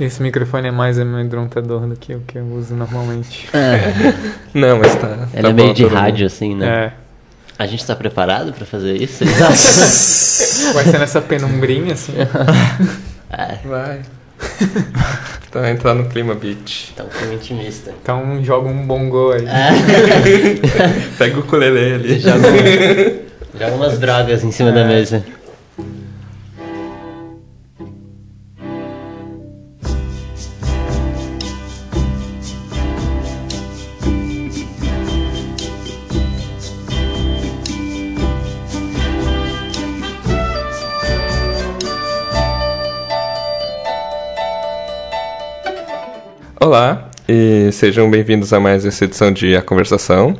Esse microfone é mais amedrontador do que o que eu uso normalmente. É, Não, mas tá. ela tá é meio bom, de todo mundo. rádio, assim, né? É. A gente tá preparado pra fazer isso? Vai ser nessa penumbrinha, assim. é, Vai. tá, entrar no clima beat. então foi intimista. Então joga um bongo aí. Pega o ukulele ali. Joga, joga umas drogas em cima da mesa. Olá, e sejam bem-vindos a mais essa edição de A Conversação.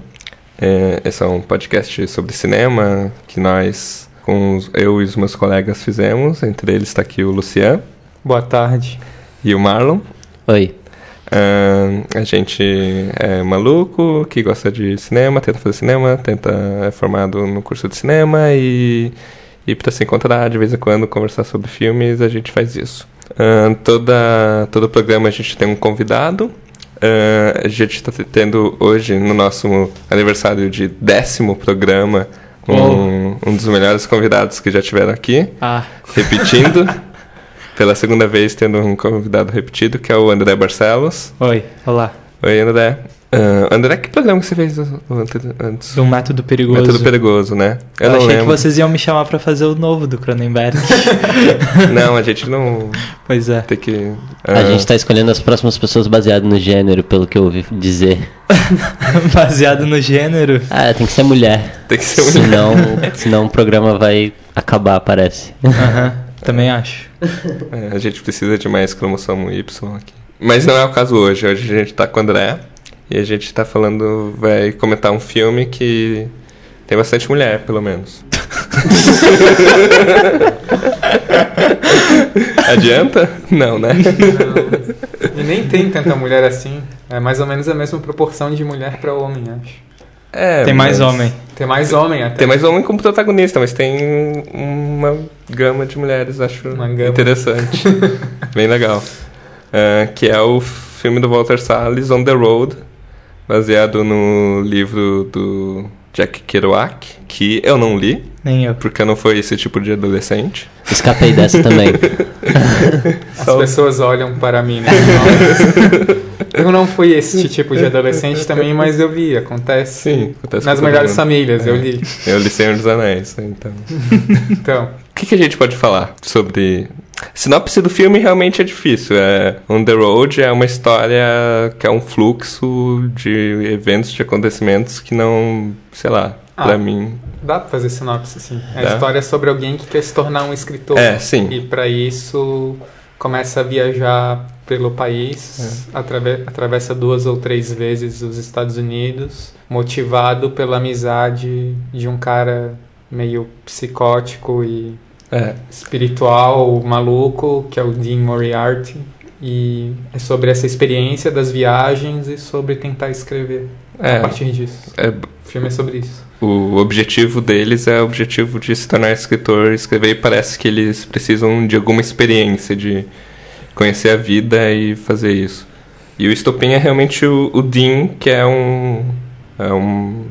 É, esse é um podcast sobre cinema que nós, com os- eu e os meus colegas, fizemos. Entre eles está aqui o Lucian Boa tarde. e o Marlon. Oi. Ahn, a gente é maluco, que gosta de cinema, tenta fazer cinema, tenta é formado no curso de cinema e, e para se encontrar de vez em quando, conversar sobre filmes, a gente faz isso. Ahn, toda, todo programa a gente tem um convidado. Ahn, a gente está tendo hoje, no nosso aniversário de décimo programa, um, um dos melhores convidados que já tiveram aqui Ah, repetindo. Pela segunda vez tendo um convidado repetido, que é o André Barcelos. oi, olá. Oi, André. Ah, André, que programa que você fez antes? Do método perigoso. Método Perigoso, né? Eu, Eu, não achei lembro. que vocês iam me chamar pra fazer o novo do Cronenberg. Não, a gente não pois é. tem que... A ah, gente tá escolhendo as próximas pessoas baseado no gênero, pelo que eu ouvi dizer. Baseado no gênero. Ah, tem que ser mulher. Tem que ser mulher. Senão, senão o programa vai acabar, parece. Aham, também acho. é, a gente precisa de mais cromossomo Y aqui. Mas não é o caso hoje. Hoje a gente tá com o André. E a gente tá falando... Vai comentar um filme que... Tem bastante mulher, pelo menos. Adianta? Não, né? Não. E nem tem tanta mulher assim. É mais ou menos a mesma proporção de mulher pra homem, acho. É, Tem mais homem. Tem mais homem até. Tem mais homem como protagonista, mas tem uma gama de mulheres, acho Uma gama. interessante. Bem legal. Ah, que é o filme do Walter Salles, On the Road, baseado no livro do Jack Kerouac, que eu não li, Nem eu. porque eu não fui esse tipo de adolescente. Escapei dessa também. As Só- pessoas olham para mim, né? Eu não fui esse tipo de adolescente também, mas eu vi, acontece. Sim, acontece Nas melhores famílias, eu li. Eu li Senhor dos Anéis, então... Então, O que, que a gente pode falar sobre. Sinopse do filme realmente é difícil. É, On the Road é uma história que é um fluxo de eventos, de acontecimentos que não. sei lá, Ah. pra mim. dá pra fazer sinopse, assim. A Dá. história é sobre alguém que quer se tornar um escritor. É, sim. E para isso começa a viajar pelo país, É. atrave- atravessa duas ou três vezes os Estados Unidos, motivado pela amizade de um cara meio psicótico e É, espiritual, maluco, que é o Dean Moriarty. E é sobre essa experiência das viagens e sobre tentar escrever a é, partir disso. é, O filme é sobre isso. o objetivo deles é o objetivo de se tornar escritor, escrever, e parece que eles precisam de alguma experiência, de conhecer a vida e fazer isso. E o estopim é realmente o, o Dean, que é um. É um,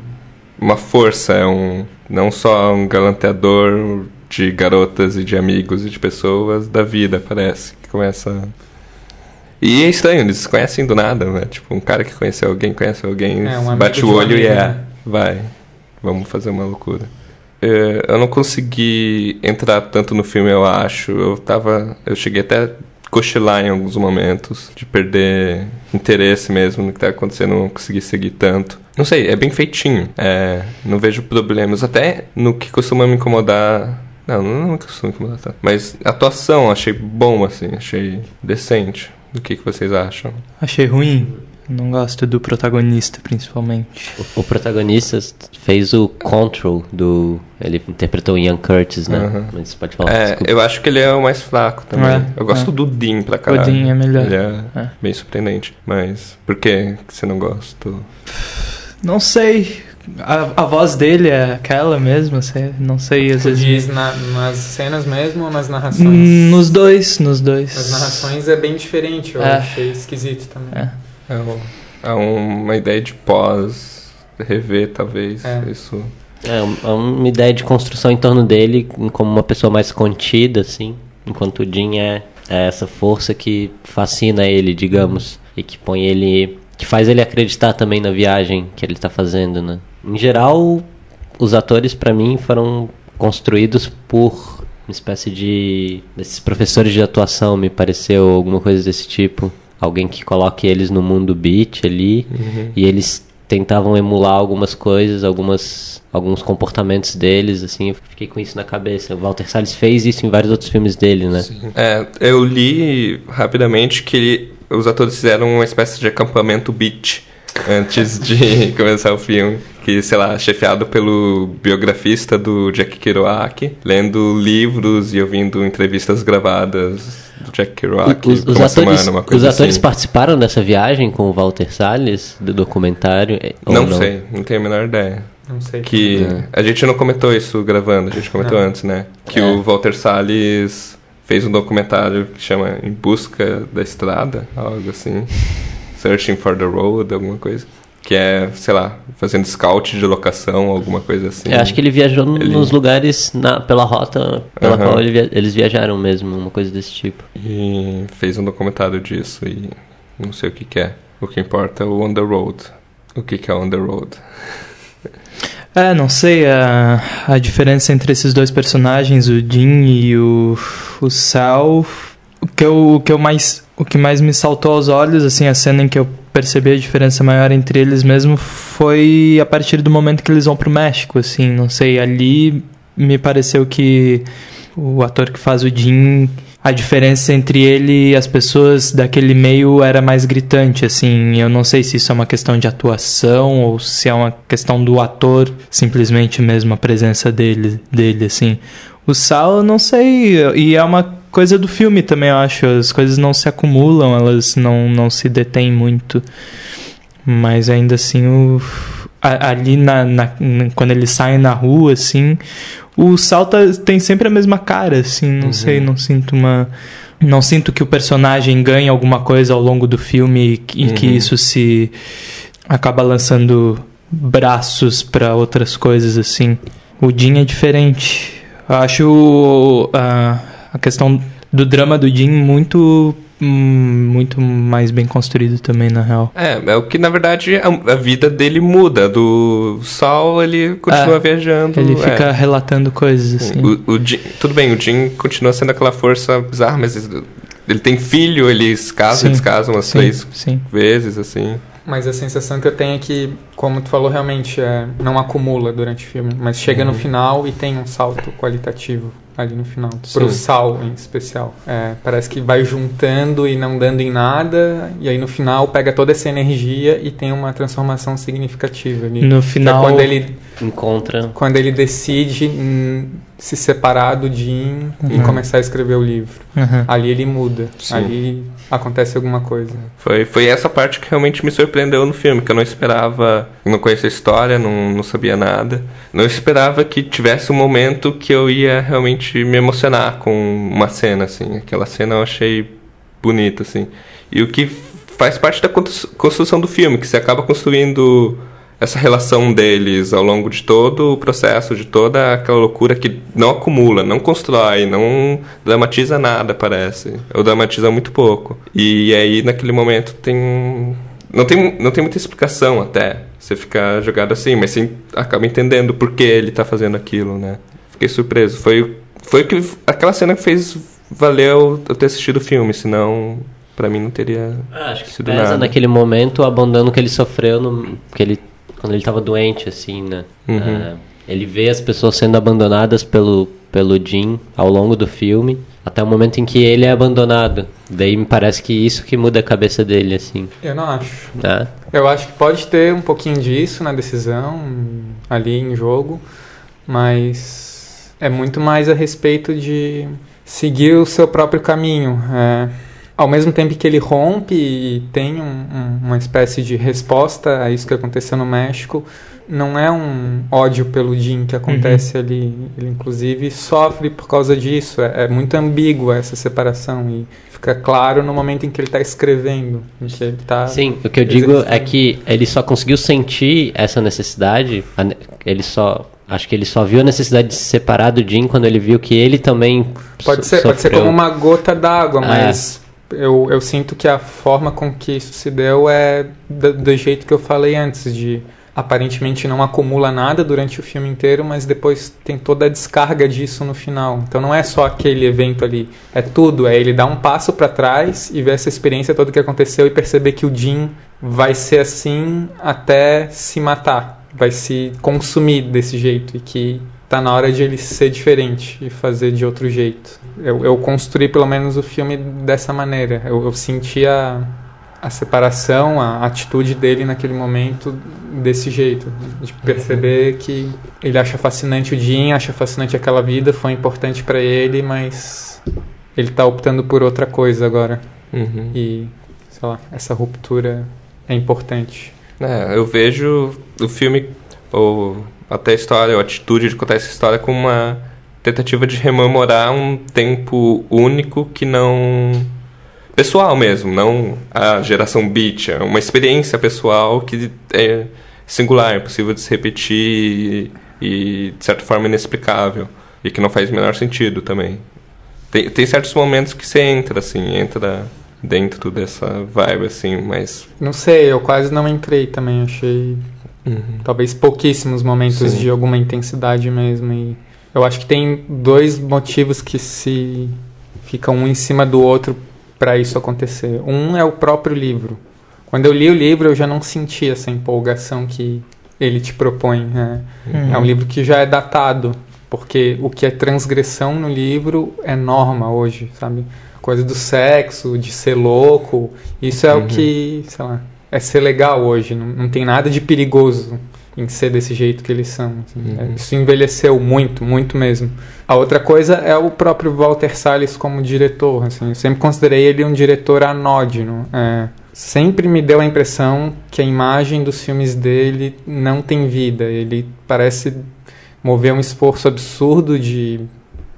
uma força, é um. Não só um galanteador de garotas e de amigos e de pessoas da vida, parece. Que começa. E é estranho, eles se conhecem do nada, né? Tipo, um cara que conheceu alguém, conhece alguém, É, um bate o um olho e amigo, é. né? Vai, vamos fazer uma loucura. É, eu não consegui entrar tanto no filme, eu acho. Eu tava. Eu cheguei até a cochilar em alguns momentos, de perder interesse mesmo no que tá acontecendo, não consegui seguir tanto. Não sei, é bem feitinho. É, não vejo problemas. Até no que costuma me incomodar. Não, não me costuma incomodar tanto. Mas a atuação achei bom, assim, achei decente. O que, que vocês acham? Achei ruim. Não gosto do protagonista, principalmente. O, o protagonista fez o Control do. Ele interpretou o Ian Curtis, né? Aham. Mas você pode falar. É, desculpa. eu acho que ele é o mais fraco também. É, eu gosto é. do Dean pra caralho. O Dean é melhor. Ele é, É. bem surpreendente. Mas por que que você não gosta? Não sei. A, a voz dele é aquela mesmo, sei- não sei, às Tu vezes. diz na- nas cenas mesmo ou nas narrações? Hum, Nos dois, nos dois. Nas narrações é bem diferente, eu É. achei esquisito também. É. É, um- é uma ideia de pós, rever talvez, É. isso. É é uma ideia de construção em torno dele como uma pessoa mais contida, assim. Enquanto o Jin é, é essa força que fascina ele, digamos. E que põe ele. que faz ele acreditar também na viagem que ele tá fazendo, né? Em geral, os atores, pra mim, foram construídos por uma espécie de. desses professores de atuação, me pareceu, alguma coisa desse tipo. Alguém que coloque eles no mundo beat ali e eles tentavam emular algumas coisas, algumas alguns comportamentos deles, assim, eu fiquei com isso na cabeça. O Walter Salles fez isso em vários outros filmes dele, né? É, eu li rapidamente que ele- os atores fizeram uma espécie de acampamento beat antes de começar o filme. Que, sei lá, chefiado pelo biografista do Jack Kerouac, lendo livros e ouvindo entrevistas gravadas do Jack Kerouac os, os uma atores, semana, uma os coisa atores assim. participaram dessa viagem com o Walter Salles, do documentário? eh, ou Não, sei, não tenho a menor ideia. Não sei. Que É. a gente não comentou isso gravando, a gente comentou Não. antes, né? Que É. o Walter Salles fez um documentário que chama Em Busca da Estrada, algo assim. Searching for the Road, alguma coisa. Que é, sei lá, fazendo scout de locação, alguma coisa assim. Eu acho que ele viajou Ele- nos lugares na, pela rota pela Aham. qual ele via- eles viajaram mesmo, uma coisa desse tipo. E fez um documentário disso e não sei o que, que é. O que importa é o On the Road. O que, que é On the Road? É, não sei, a, a diferença entre esses dois personagens, o Jin e o, o Sal, o que, eu, o que eu mais o que mais me saltou aos olhos, assim, a cena em que eu percebi a diferença maior entre eles mesmo foi a partir do momento que eles vão pro México, assim, não sei, ali me pareceu que o ator que faz o Jin, a diferença entre ele e as pessoas daquele meio era mais gritante, assim. Eu não sei se isso é uma questão de atuação ou se é uma questão do ator, simplesmente mesmo a presença dele, dele assim. O Sal, eu não sei, e é uma coisa do filme também, eu acho. As coisas não se acumulam, elas não, não se detêm muito. Mas ainda assim, o, a- ali na, na- quando eles saem na rua, assim, o Salta tem sempre a mesma cara, assim, não sei, não sinto uma. Não sinto que o personagem ganhe alguma coisa ao longo do filme e, que- e que Uhum. isso se acaba lançando braços para outras coisas, assim. O Jin é diferente. Eu acho a, a questão do drama do Jin muito hum, muito mais bem construído também, na real. É, é o que na verdade a, a vida dele muda. Do Sol ele continua É, viajando. Ele é. fica relatando coisas, assim. O, o Jin- tudo bem, o Jin continua sendo aquela força bizarra, mas ele tem filho, eles casam, Sim, eles casam umas sim, três sim. vezes, assim. Mas a sensação que eu tenho é que, como tu falou, realmente é, não acumula durante o filme, mas chega no Uhum. final e tem um salto qualitativo ali no final. Sim. Pro sal em especial. É, parece que vai juntando e não dando em nada, e aí no final pega toda essa energia e tem uma transformação significativa ali. No Que é final, quando ele, Encontra. quando ele decide hum, se separar do Jim e Uhum. começar a escrever o livro. Aham. Ali ele muda. Sim. Ali acontece alguma coisa. Foi, foi essa parte que realmente me surpreendeu no filme, que eu não esperava, não conhecia a história, não, não sabia nada. Não esperava que tivesse um momento que eu ia realmente me emocionar com uma cena, assim. Aquela cena eu achei bonita, assim. E o que faz parte da constru- construção do filme, que você acaba construindo essa relação deles ao longo de todo o processo, de toda aquela loucura que não acumula, não constrói, não dramatiza nada, parece. Ou dramatiza muito pouco. E aí, naquele momento, tem. Não tem, não tem muita explicação até. Você fica jogado assim, mas você acaba entendendo por que ele tá fazendo aquilo, né? Fiquei surpreso. Foi, foi que, aquela cena que fez valer eu ter assistido o filme, senão, pra mim, não teria Ah, acho que sido pesa nada. naquele momento o abandono que ele sofreu no, que ele, quando ele tava doente, assim, né? Uhum. Ah, ele vê as pessoas sendo abandonadas pelo, pelo Jim ao longo do filme, até o momento em que ele é abandonado. Daí me parece que isso que muda a cabeça dele, assim. Eu não acho. Né? Eu acho que pode ter um pouquinho disso na decisão, ali em jogo, mas é muito mais a respeito de seguir o seu próprio caminho. É, ao mesmo tempo que ele rompe e tem um, um, uma espécie de resposta a isso que aconteceu no México, não é um ódio pelo Jim que acontece uhum. ali. Ele, inclusive, sofre por causa disso. É, é, muito ambígua essa separação e fica claro no momento em que ele está escrevendo. Que ele tá Sim, o que eu digo é que ele só conseguiu sentir essa necessidade, ele só Acho que ele só viu a necessidade de se separar do Jim quando ele viu que ele também Pode ser, sofreu. pode ser como uma gota d'água, é. mas eu, eu sinto que a forma com que isso se deu é do, do, jeito que eu falei antes, de aparentemente não acumula nada durante o filme inteiro, mas depois tem toda a descarga disso no final. Então não é só aquele evento ali, é tudo, é ele dar um passo para trás e ver essa experiência toda que aconteceu e perceber que o Jim vai ser assim até se matar vai se consumir desse jeito e que tá na hora de ele ser diferente e fazer de outro jeito. Eu, eu construí pelo menos o filme dessa maneira. Eu, eu senti a, a separação, a atitude dele naquele momento desse jeito, de perceber que ele acha fascinante o Jim, acha fascinante aquela vida, foi importante para ele, mas ele tá optando por outra coisa agora. Uhum. E, sei lá, essa ruptura é importante. É, eu vejo o filme, ou até a história, a atitude de contar essa história como uma tentativa de rememorar um tempo único que não. pessoal mesmo, não a geração beat, é uma experiência pessoal que é singular, é possível de se repetir e, e de certa forma inexplicável. E que não faz o menor sentido também. Tem, tem certos momentos que você entra, assim, entra dentro dessa vibe, assim, mas. Não sei, eu quase não entrei também, achei. Uhum. Talvez pouquíssimos momentos Sim. de alguma intensidade mesmo. E eu acho que tem dois motivos que se ficam um em cima do outro para isso acontecer. Um é o próprio livro. Quando eu li o livro, eu já não senti essa empolgação que ele te propõe. Né? Uhum. É um livro que já é datado, porque o que é transgressão no livro é norma hoje, sabe? coisa do sexo, de ser louco. Isso é uhum. o que, sei lá, é ser legal hoje. Não, não tem nada de perigoso em ser desse jeito que eles são. Assim. Uhum. É, isso envelheceu muito, muito mesmo. A outra coisa é o próprio Walter Salles como diretor. Assim. Eu sempre considerei ele um diretor anódino. É, sempre me deu a impressão que a imagem dos filmes dele não tem vida. Ele parece mover um esforço absurdo de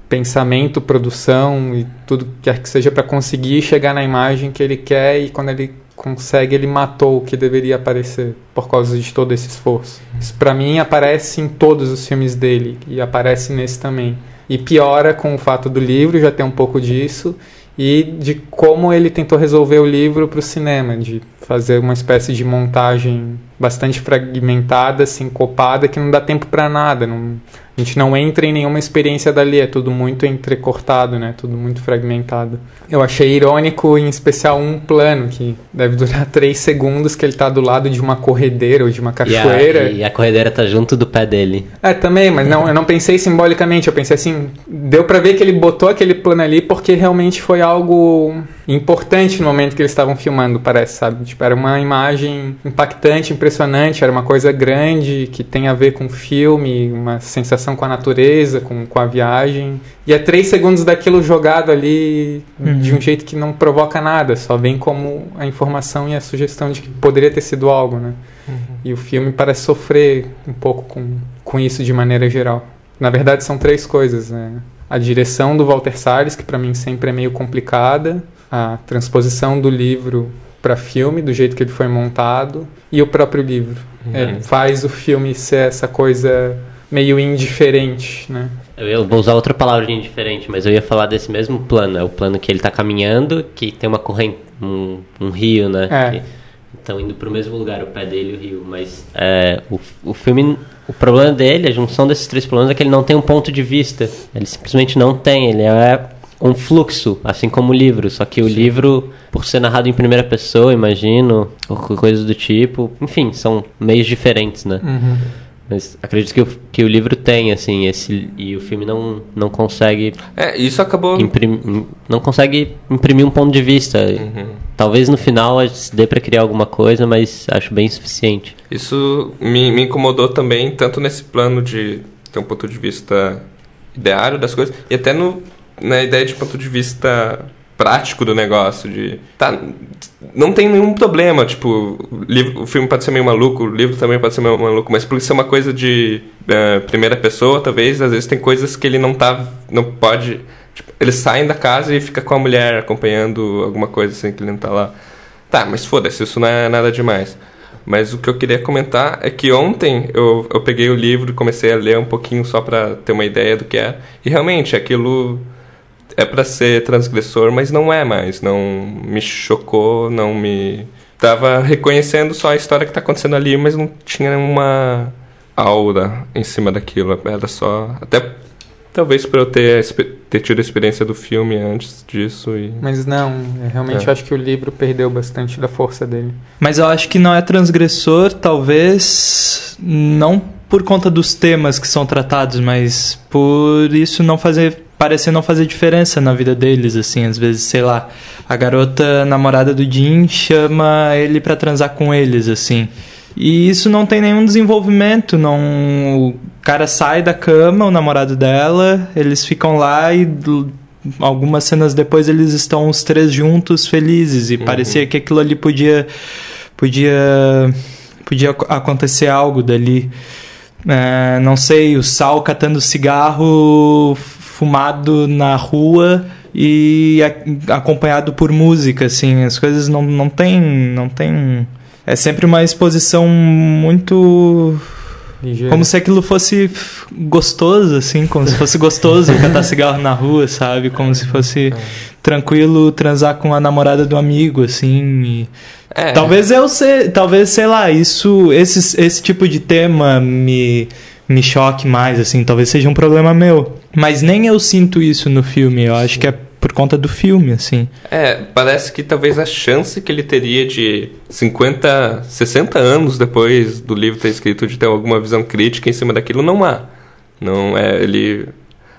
pensamento, produção e tudo que quer que seja para conseguir chegar na imagem que ele quer e quando ele consegue ele matou o que deveria aparecer por causa de todo esse esforço. Isso para mim aparece em todos os filmes dele e aparece nesse também. E piora com o fato do livro já tem um pouco disso e de como ele tentou resolver o livro para o cinema, de fazer uma espécie de montagem bastante fragmentada, sincopada, que não dá tempo para nada, não a gente não entra em nenhuma experiência dali, é tudo muito entrecortado, né? Tudo muito fragmentado. Eu achei irônico, em especial, um plano que deve durar três segundos, que ele tá do lado de uma corredeira ou de uma cachoeira. E a, e a corredeira tá junto do pé dele. É, também, mas não, eu não pensei simbolicamente, eu pensei assim, deu para ver que ele botou aquele plano ali porque realmente foi algo importante no momento que eles estavam filmando, parece, sabe? Tipo, era uma imagem impactante, impressionante, era uma coisa grande que tem a ver com o filme, uma sensação com a natureza, com, com a viagem. E é três segundos daquilo jogado ali uhum. de um jeito que não provoca nada, só vem como a informação e a sugestão de que poderia ter sido algo, né? Uhum. E o filme parece sofrer um pouco com, com isso de maneira geral. Na verdade, são três coisas, né? A direção do Walter Salles, que para mim sempre é meio complicada, a transposição do livro para filme, do jeito que ele foi montado, e o próprio livro. Uhum. É, faz o filme ser essa coisa meio indiferente, né? Eu vou usar outra palavra de indiferente, mas eu ia falar desse mesmo plano. É o plano que ele está caminhando, que tem uma corrente, um, um rio, né? É. estão indo para o mesmo lugar, o pé dele e o rio. Mas é, o, o filme, o problema dele, a junção desses três problemas é que ele não tem um ponto de vista. Ele simplesmente não tem. Ele é um fluxo, assim como o livro. Só que o Sim. livro, por ser narrado em primeira pessoa, imagino, ou coisa do tipo, enfim, são meios diferentes, né? Uhum. Mas acredito que o, que o livro tem, assim, esse, e o filme não, não consegue. É, isso acabou. Imprim, não consegue imprimir um ponto de vista. Uhum. Talvez no final dê para criar alguma coisa, mas acho bem suficiente. Isso me, me incomodou também, tanto nesse plano de ter um ponto de vista ideário das coisas, e até no, na ideia de ponto de vista prático do negócio. De, tá, não tem nenhum problema, tipo, o, livro, o filme pode ser meio maluco, o livro também pode ser meio maluco, mas por ser uma coisa de uh, primeira pessoa, talvez, às vezes tem coisas que ele não tá, não pode... Tipo, eles saem da casa e fica com a mulher acompanhando alguma coisa assim que ele não tá lá. Tá, mas foda-se, isso não é nada demais. Mas o que eu queria comentar é que ontem eu, eu peguei o livro e comecei a ler um pouquinho só para ter uma ideia do que é. E realmente aquilo é para ser transgressor, mas não é mais. Não me chocou, não me. Tava reconhecendo só a história que tá acontecendo ali, mas não tinha uma aura em cima daquilo. Era só. Até talvez por eu ter, ter tido a experiência do filme antes disso. E... Mas não, realmente é. acho que o livro perdeu bastante da força dele. Mas eu acho que não é transgressor, talvez não por conta dos temas que são tratados, mas por isso não fazer parecer não fazer diferença na vida deles, assim, às vezes, sei lá, a garota namorada do Jim chama ele para transar com eles, assim. E isso não tem nenhum desenvolvimento, não o cara sai da cama, o namorado dela, eles ficam lá e algumas cenas depois eles estão os três juntos felizes e uhum. parecia que aquilo ali podia podia podia acontecer algo dali. É, não sei, o Sal catando cigarro fumado na rua e a, acompanhado por música, assim, as coisas não, não tem, não tem... É sempre uma exposição muito... Ligeiro. Como se aquilo fosse gostoso, assim, como se fosse gostoso catar cigarro na rua, sabe? Como se fosse é. tranquilo transar com a namorada do amigo, assim. E... É. Talvez eu sei, talvez, sei lá, isso, esse, esse tipo de tema me me choque mais, assim, talvez seja um problema meu. Mas nem eu sinto isso no filme, eu acho que é por conta do filme, assim. É, parece que talvez a chance que ele teria de 50, 60 anos depois do livro ter escrito de ter alguma visão crítica em cima daquilo não há. Não é, ele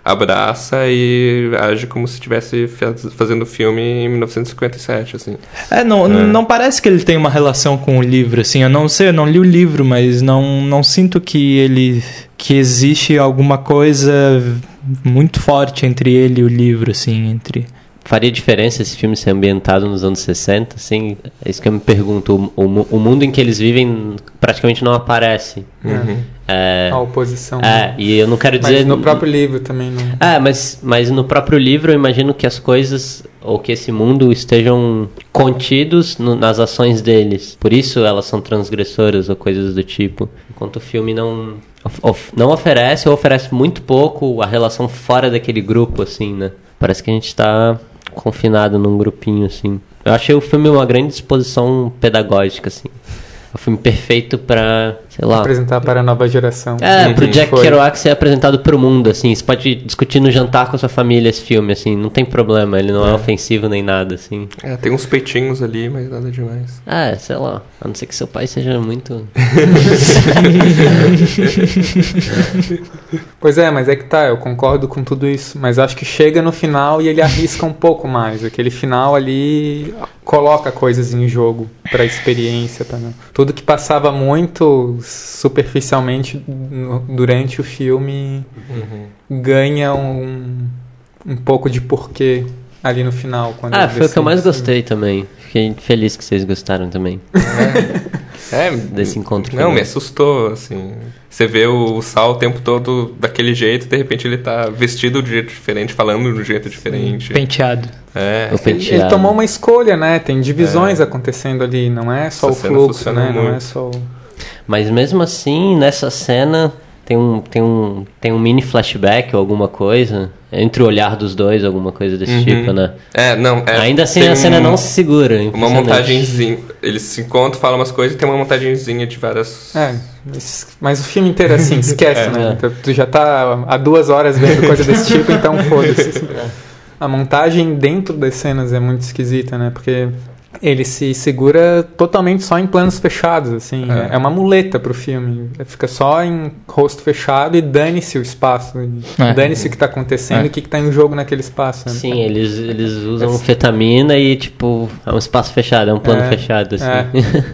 abraça e age como se estivesse fazendo filme em 1957, assim. É, não, é. não parece que ele tem uma relação com o livro, assim. Eu não sei, eu não li o livro, mas não, não sinto que ele que existe alguma coisa muito forte entre ele e o livro, assim, entre faria diferença esse filme ser ambientado nos anos 60, assim? É isso que eu me pergunto. O, o, o mundo em que eles vivem praticamente não aparece. Uhum. É, a oposição. É, né? e eu não quero dizer... Mas no próprio livro também não... É, mas, mas no próprio livro eu imagino que as coisas, ou que esse mundo estejam contidos no, nas ações deles. Por isso elas são transgressoras ou coisas do tipo. Enquanto o filme não... Of, não oferece ou oferece muito pouco a relação fora daquele grupo, assim, né? Parece que a gente está confinado num grupinho, assim. Eu achei o filme uma grande exposição pedagógica, assim. O filme perfeito para, sei lá. Apresentar para a nova geração. É, pro Jack foi. Kerouac ser apresentado pro mundo, assim. Você pode discutir no jantar com a sua família esse filme, assim. Não tem problema, ele não é, é ofensivo nem nada, assim. É, tem uns peitinhos ali, mas nada demais. É, sei lá. A não ser que seu pai seja muito. pois é, mas é que tá, eu concordo com tudo isso. Mas acho que chega no final e ele arrisca um pouco mais. Aquele final ali coloca coisas em jogo para a experiência também. Tudo que passava muito superficialmente durante o filme uhum. ganha um, um pouco de porquê ali no final. Quando ah, foi o que eu mais gostei também. Fiquei feliz que vocês gostaram também. É. É, desse encontro. Não, me assustou, assim. Você vê o Sal o tempo todo daquele jeito, de repente ele tá vestido de jeito diferente, falando de um jeito diferente. Penteado. É. O penteado. Ele, ele tomou uma escolha, né? Tem divisões é. acontecendo ali, não é só Essa o fluxo, né? Muito. Não é só o... Mas mesmo assim, nessa cena, tem um, tem um, tem um mini flashback ou alguma coisa entre o olhar dos dois, alguma coisa desse uhum. tipo, né? É, não. É, Ainda assim a cena um, não se segura. Uma montagenzinha. Eles se encontram, falam umas coisas e tem uma montagenzinha de várias. É, mas, mas o filme inteiro assim, esquece, é, né? É. Tu já tá há duas horas vendo coisa desse tipo, então foda-se. A montagem dentro das cenas é muito esquisita, né? Porque ele se segura totalmente só em planos fechados, assim. É, é uma muleta pro filme. Fica só em rosto fechado e dane-se o espaço. É. Dane-se o que tá acontecendo é. e o que, que tá em jogo naquele espaço. Né? Sim, eles, eles usam é. fetamina e, tipo, é um espaço fechado, é um plano é. fechado, assim. É.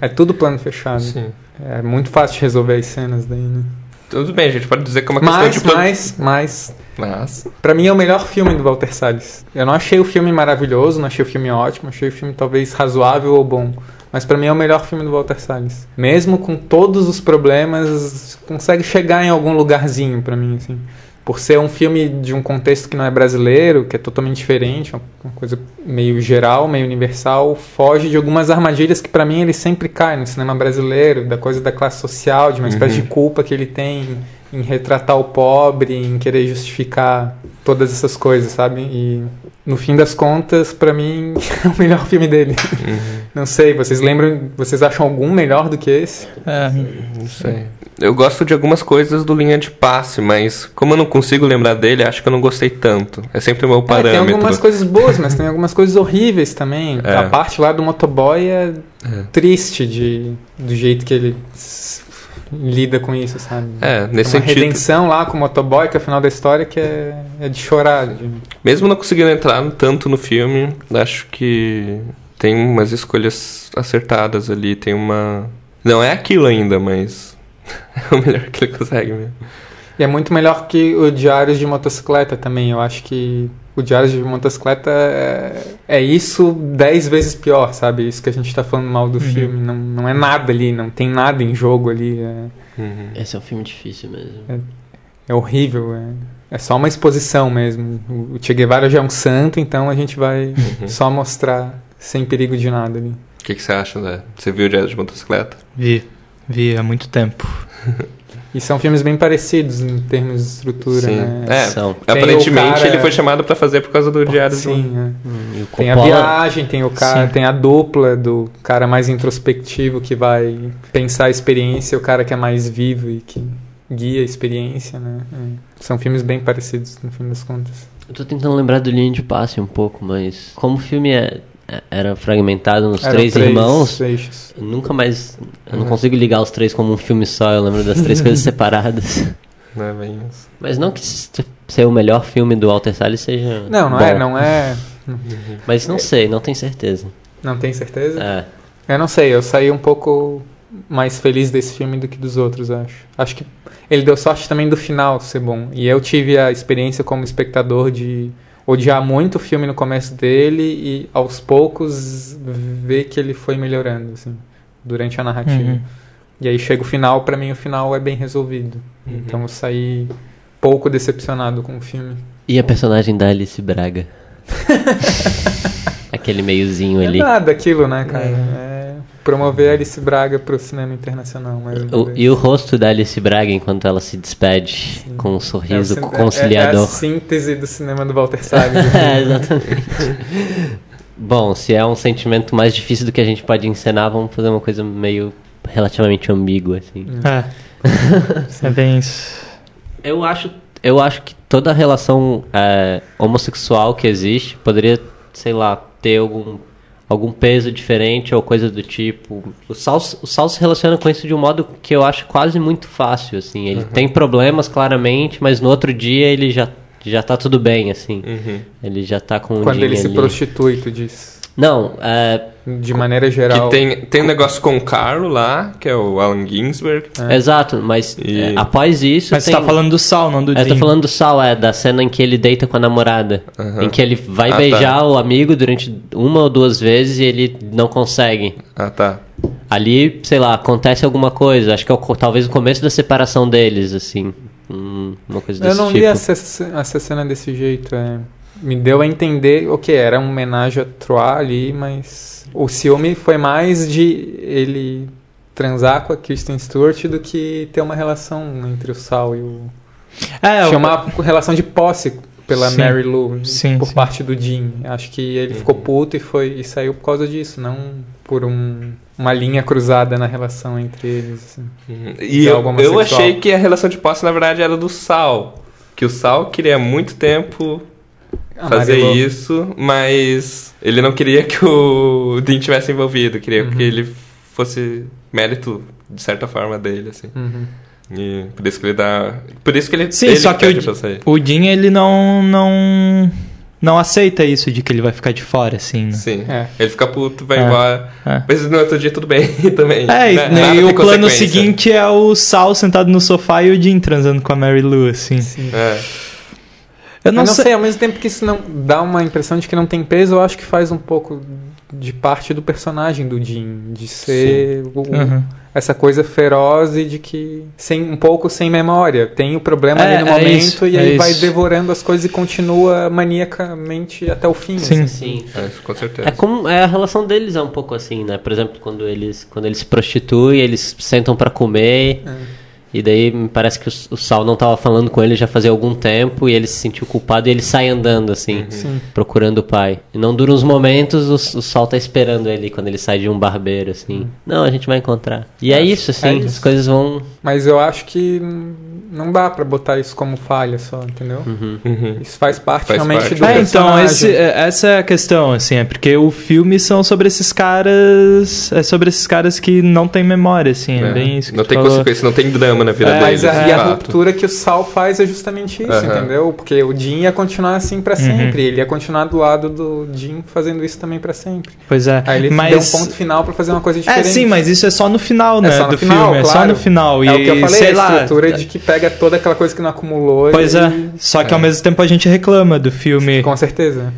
é tudo plano fechado. Sim. É muito fácil de resolver as cenas daí, né? Tudo bem, a gente pode dizer que é uma questão mas, de. Mas, mas Mas. Pra mim é o melhor filme do Walter Salles. Eu não achei o filme maravilhoso, não achei o filme ótimo, achei o filme talvez razoável ou bom. Mas pra mim é o melhor filme do Walter Salles. Mesmo com todos os problemas, consegue chegar em algum lugarzinho pra mim, assim. Por ser um filme de um contexto que não é brasileiro, que é totalmente diferente, uma coisa meio geral, meio universal, foge de algumas armadilhas que pra mim ele sempre cai no cinema brasileiro, da coisa da classe social, de uma espécie de culpa que ele tem em retratar o pobre, em querer justificar todas essas coisas, sabe? E no fim das contas, pra mim, é o melhor filme dele. Não sei, vocês lembram, vocês acham algum melhor do que esse? É, Não sei. Eu gosto de algumas coisas do Linha de Passe, mas como eu não consigo lembrar dele, acho que eu não gostei tanto. É sempre o meu É, tem parâmetro. algumas coisas boas, mas tem algumas coisas horríveis também. É. A parte lá do motoboy é, É. triste de, do jeito que ele lida com isso, sabe? É, nesse Tem uma sentido. redenção lá com o motoboy, que é o final da história, que é, é de chorar. de- Mesmo não conseguindo entrar tanto no filme, acho que tem umas escolhas acertadas ali. Tem uma. Não é aquilo ainda, mas é o melhor que ele consegue mesmo. E é muito melhor que o Diários de Motocicleta também. Eu acho que o Diários de Motocicleta é, é isso dez vezes pior, sabe? Isso que a gente tá falando mal do filme. Não, não é nada ali, não tem nada em jogo ali. É, Uhum. Esse é um filme difícil mesmo. é horrível. É, é só uma exposição mesmo. O o Che Guevara já é um santo, então a gente vai só mostrar sem perigo de nada ali. O que, que você acha, André? Você viu o Diário de Motocicleta? vi. Vi há muito tempo. E são filmes bem parecidos em termos de estrutura, Sim. né? É, São. Tem aparentemente cara- ele foi chamado pra fazer por causa do Diário de Sim, é. Hum, Tem a viagem, tem o cara, Sim. tem a dupla do cara mais introspectivo que vai pensar a experiência, e o cara que é mais vivo e que guia a experiência, né? É. São filmes bem parecidos no fim das contas. Eu tô tentando lembrar do Linha de Passe um pouco, mas como o filme é- era fragmentado nos Eram três, irmãos, nunca mais. Eu não Uhum. consigo ligar os três como um filme só, eu lembro das três coisas separadas. Não é bem isso. Mas não que ser o melhor filme do Walter Salles seja. Não, não bom, é, não é. Mas não sei, não tenho certeza. Não tem certeza? É. Eu não sei, eu saí um pouco mais feliz desse filme do que dos outros, acho. Acho que ele deu sorte também do final ser bom. E eu tive a experiência como espectador de odiar muito o filme no começo dele e aos poucos ver que ele foi melhorando, assim, durante a narrativa. Uhum. E aí chega o final, pra mim o final é bem resolvido. Então eu saí pouco decepcionado com o filme. E a personagem da Alice Braga? Aquele meiozinho É ali. nada aquilo, né, cara? É promover a Alice Braga pro cinema internacional. Mais uma O- e o rosto da Alice Braga enquanto ela se despede com um É o sorriso é- É, conciliador. a síntese do cinema do Walter Salles. É, exatamente. Bom, se é um sentimento mais difícil do que a gente pode encenar, vamos fazer uma coisa meio relativamente ambígua, assim. É. é bem isso. Eu acho, eu acho que toda relação é, homossexual que existe poderia, sei lá, ter algum, algum peso diferente ou coisa do tipo. O Sal, o Sal se relaciona com isso de um modo que eu acho quase muito fácil, assim. Ele tem problemas, claramente, mas no outro dia ele já, já tá tudo bem, assim. Uhum. Ele já tá com um Quando ele dia se ali. prostitui, tu diz. Não, é, De maneira geral. Que tem, tem um negócio com o Carlo lá, que é o Alan Ginsberg. exato, mas E- é, após isso Mas tem... você tá falando do Sal, não do Eu Dean. tô falando do Sal, é, da cena em que ele deita com a namorada. Em que ele vai Ah, beijar tá. o amigo durante uma ou duas vezes e ele não consegue. Ah, tá. Ali, sei lá, acontece alguma coisa. Acho que é o, talvez o começo da separação deles, assim. Hum, uma coisa Eu desse não tipo. vi essa, essa cena desse jeito. é. Me deu a entender, ok, era um homenagem a Troy ali, mas o ciúme foi mais de ele transar com a Kristen Stewart do que ter uma relação entre o Sal e o. É, Tinha o- uma relação de posse pela Sim. Mary Lou Sim, por sim. parte do Dean. Acho que ele ficou puto e foi e saiu por causa disso, não por um, uma linha cruzada na relação entre eles. assim. Uhum. E eu, eu achei que a relação de posse, na verdade, era do Sal. Que o Sal queria há muito tempo fazer isso, mas ele não queria que o Dean tivesse envolvido. Queria Uhum. que ele fosse mérito, de certa forma, dele, assim. Uhum. E por isso que ele dá... Por isso que ele, Sim, ele só que o, o Dean, ele não, não, não aceita isso de que ele vai ficar de fora, assim, né? Sim. É. Ele fica puto, vai É. embora. É. Mas no outro dia tudo bem também. É, e, Né? e o plano seguinte é o Sal sentado no sofá e o Dean transando com a Mary Lou, assim. Sim. É. Eu não, eu não sei... sei, ao mesmo tempo que isso não dá uma impressão de que não tem peso, eu acho que faz um pouco de parte do personagem do Jim, de ser o, uhum. essa coisa feroz e de que sem um pouco sem memória. Tem o problema é, ali no é momento isso, e aí é vai devorando as coisas e continua maniacamente até o fim. Sim, assim. sim. É, com certeza. É como é a relação deles é um pouco assim, né? Por exemplo, quando eles quando eles se prostituem, eles sentam para comer. É e daí me parece que o, o Sal não estava falando com ele já fazia algum tempo e ele se sentiu culpado e ele sai andando assim, uhum. procurando o pai. E não dura uns momentos, o, o Sal tá esperando ele quando ele sai de um barbeiro assim. Uhum. Não, a gente vai encontrar. E é, é isso assim, é isso. as coisas vão Mas eu acho que não dá para botar isso como falha só, entendeu? Uhum. uhum. Isso faz parte faz realmente parte. do é, então, esse, é, essa é a questão, assim, é porque o filme são sobre esses caras, é sobre esses caras que não tem memória, assim, é, é bem isso que Não tem falou. consequência, não tem drama na vida é, deles. Mas a, e a ruptura que o Sal faz é justamente isso, uhum. entendeu? Porque o Jim ia continuar assim para uhum. sempre, ele ia continuar do lado do Jim fazendo isso também para sempre. Pois é. Aí ele mas... deu um ponto final para fazer uma coisa diferente. É, sim, mas isso é só no final, né, do final, filme, claro. é só no final. É e, o que eu falei, sei a estrutura lá, de que pega toda aquela coisa que não acumulou. Pois e... é. Só que é. ao mesmo tempo a gente reclama do filme. Com certeza.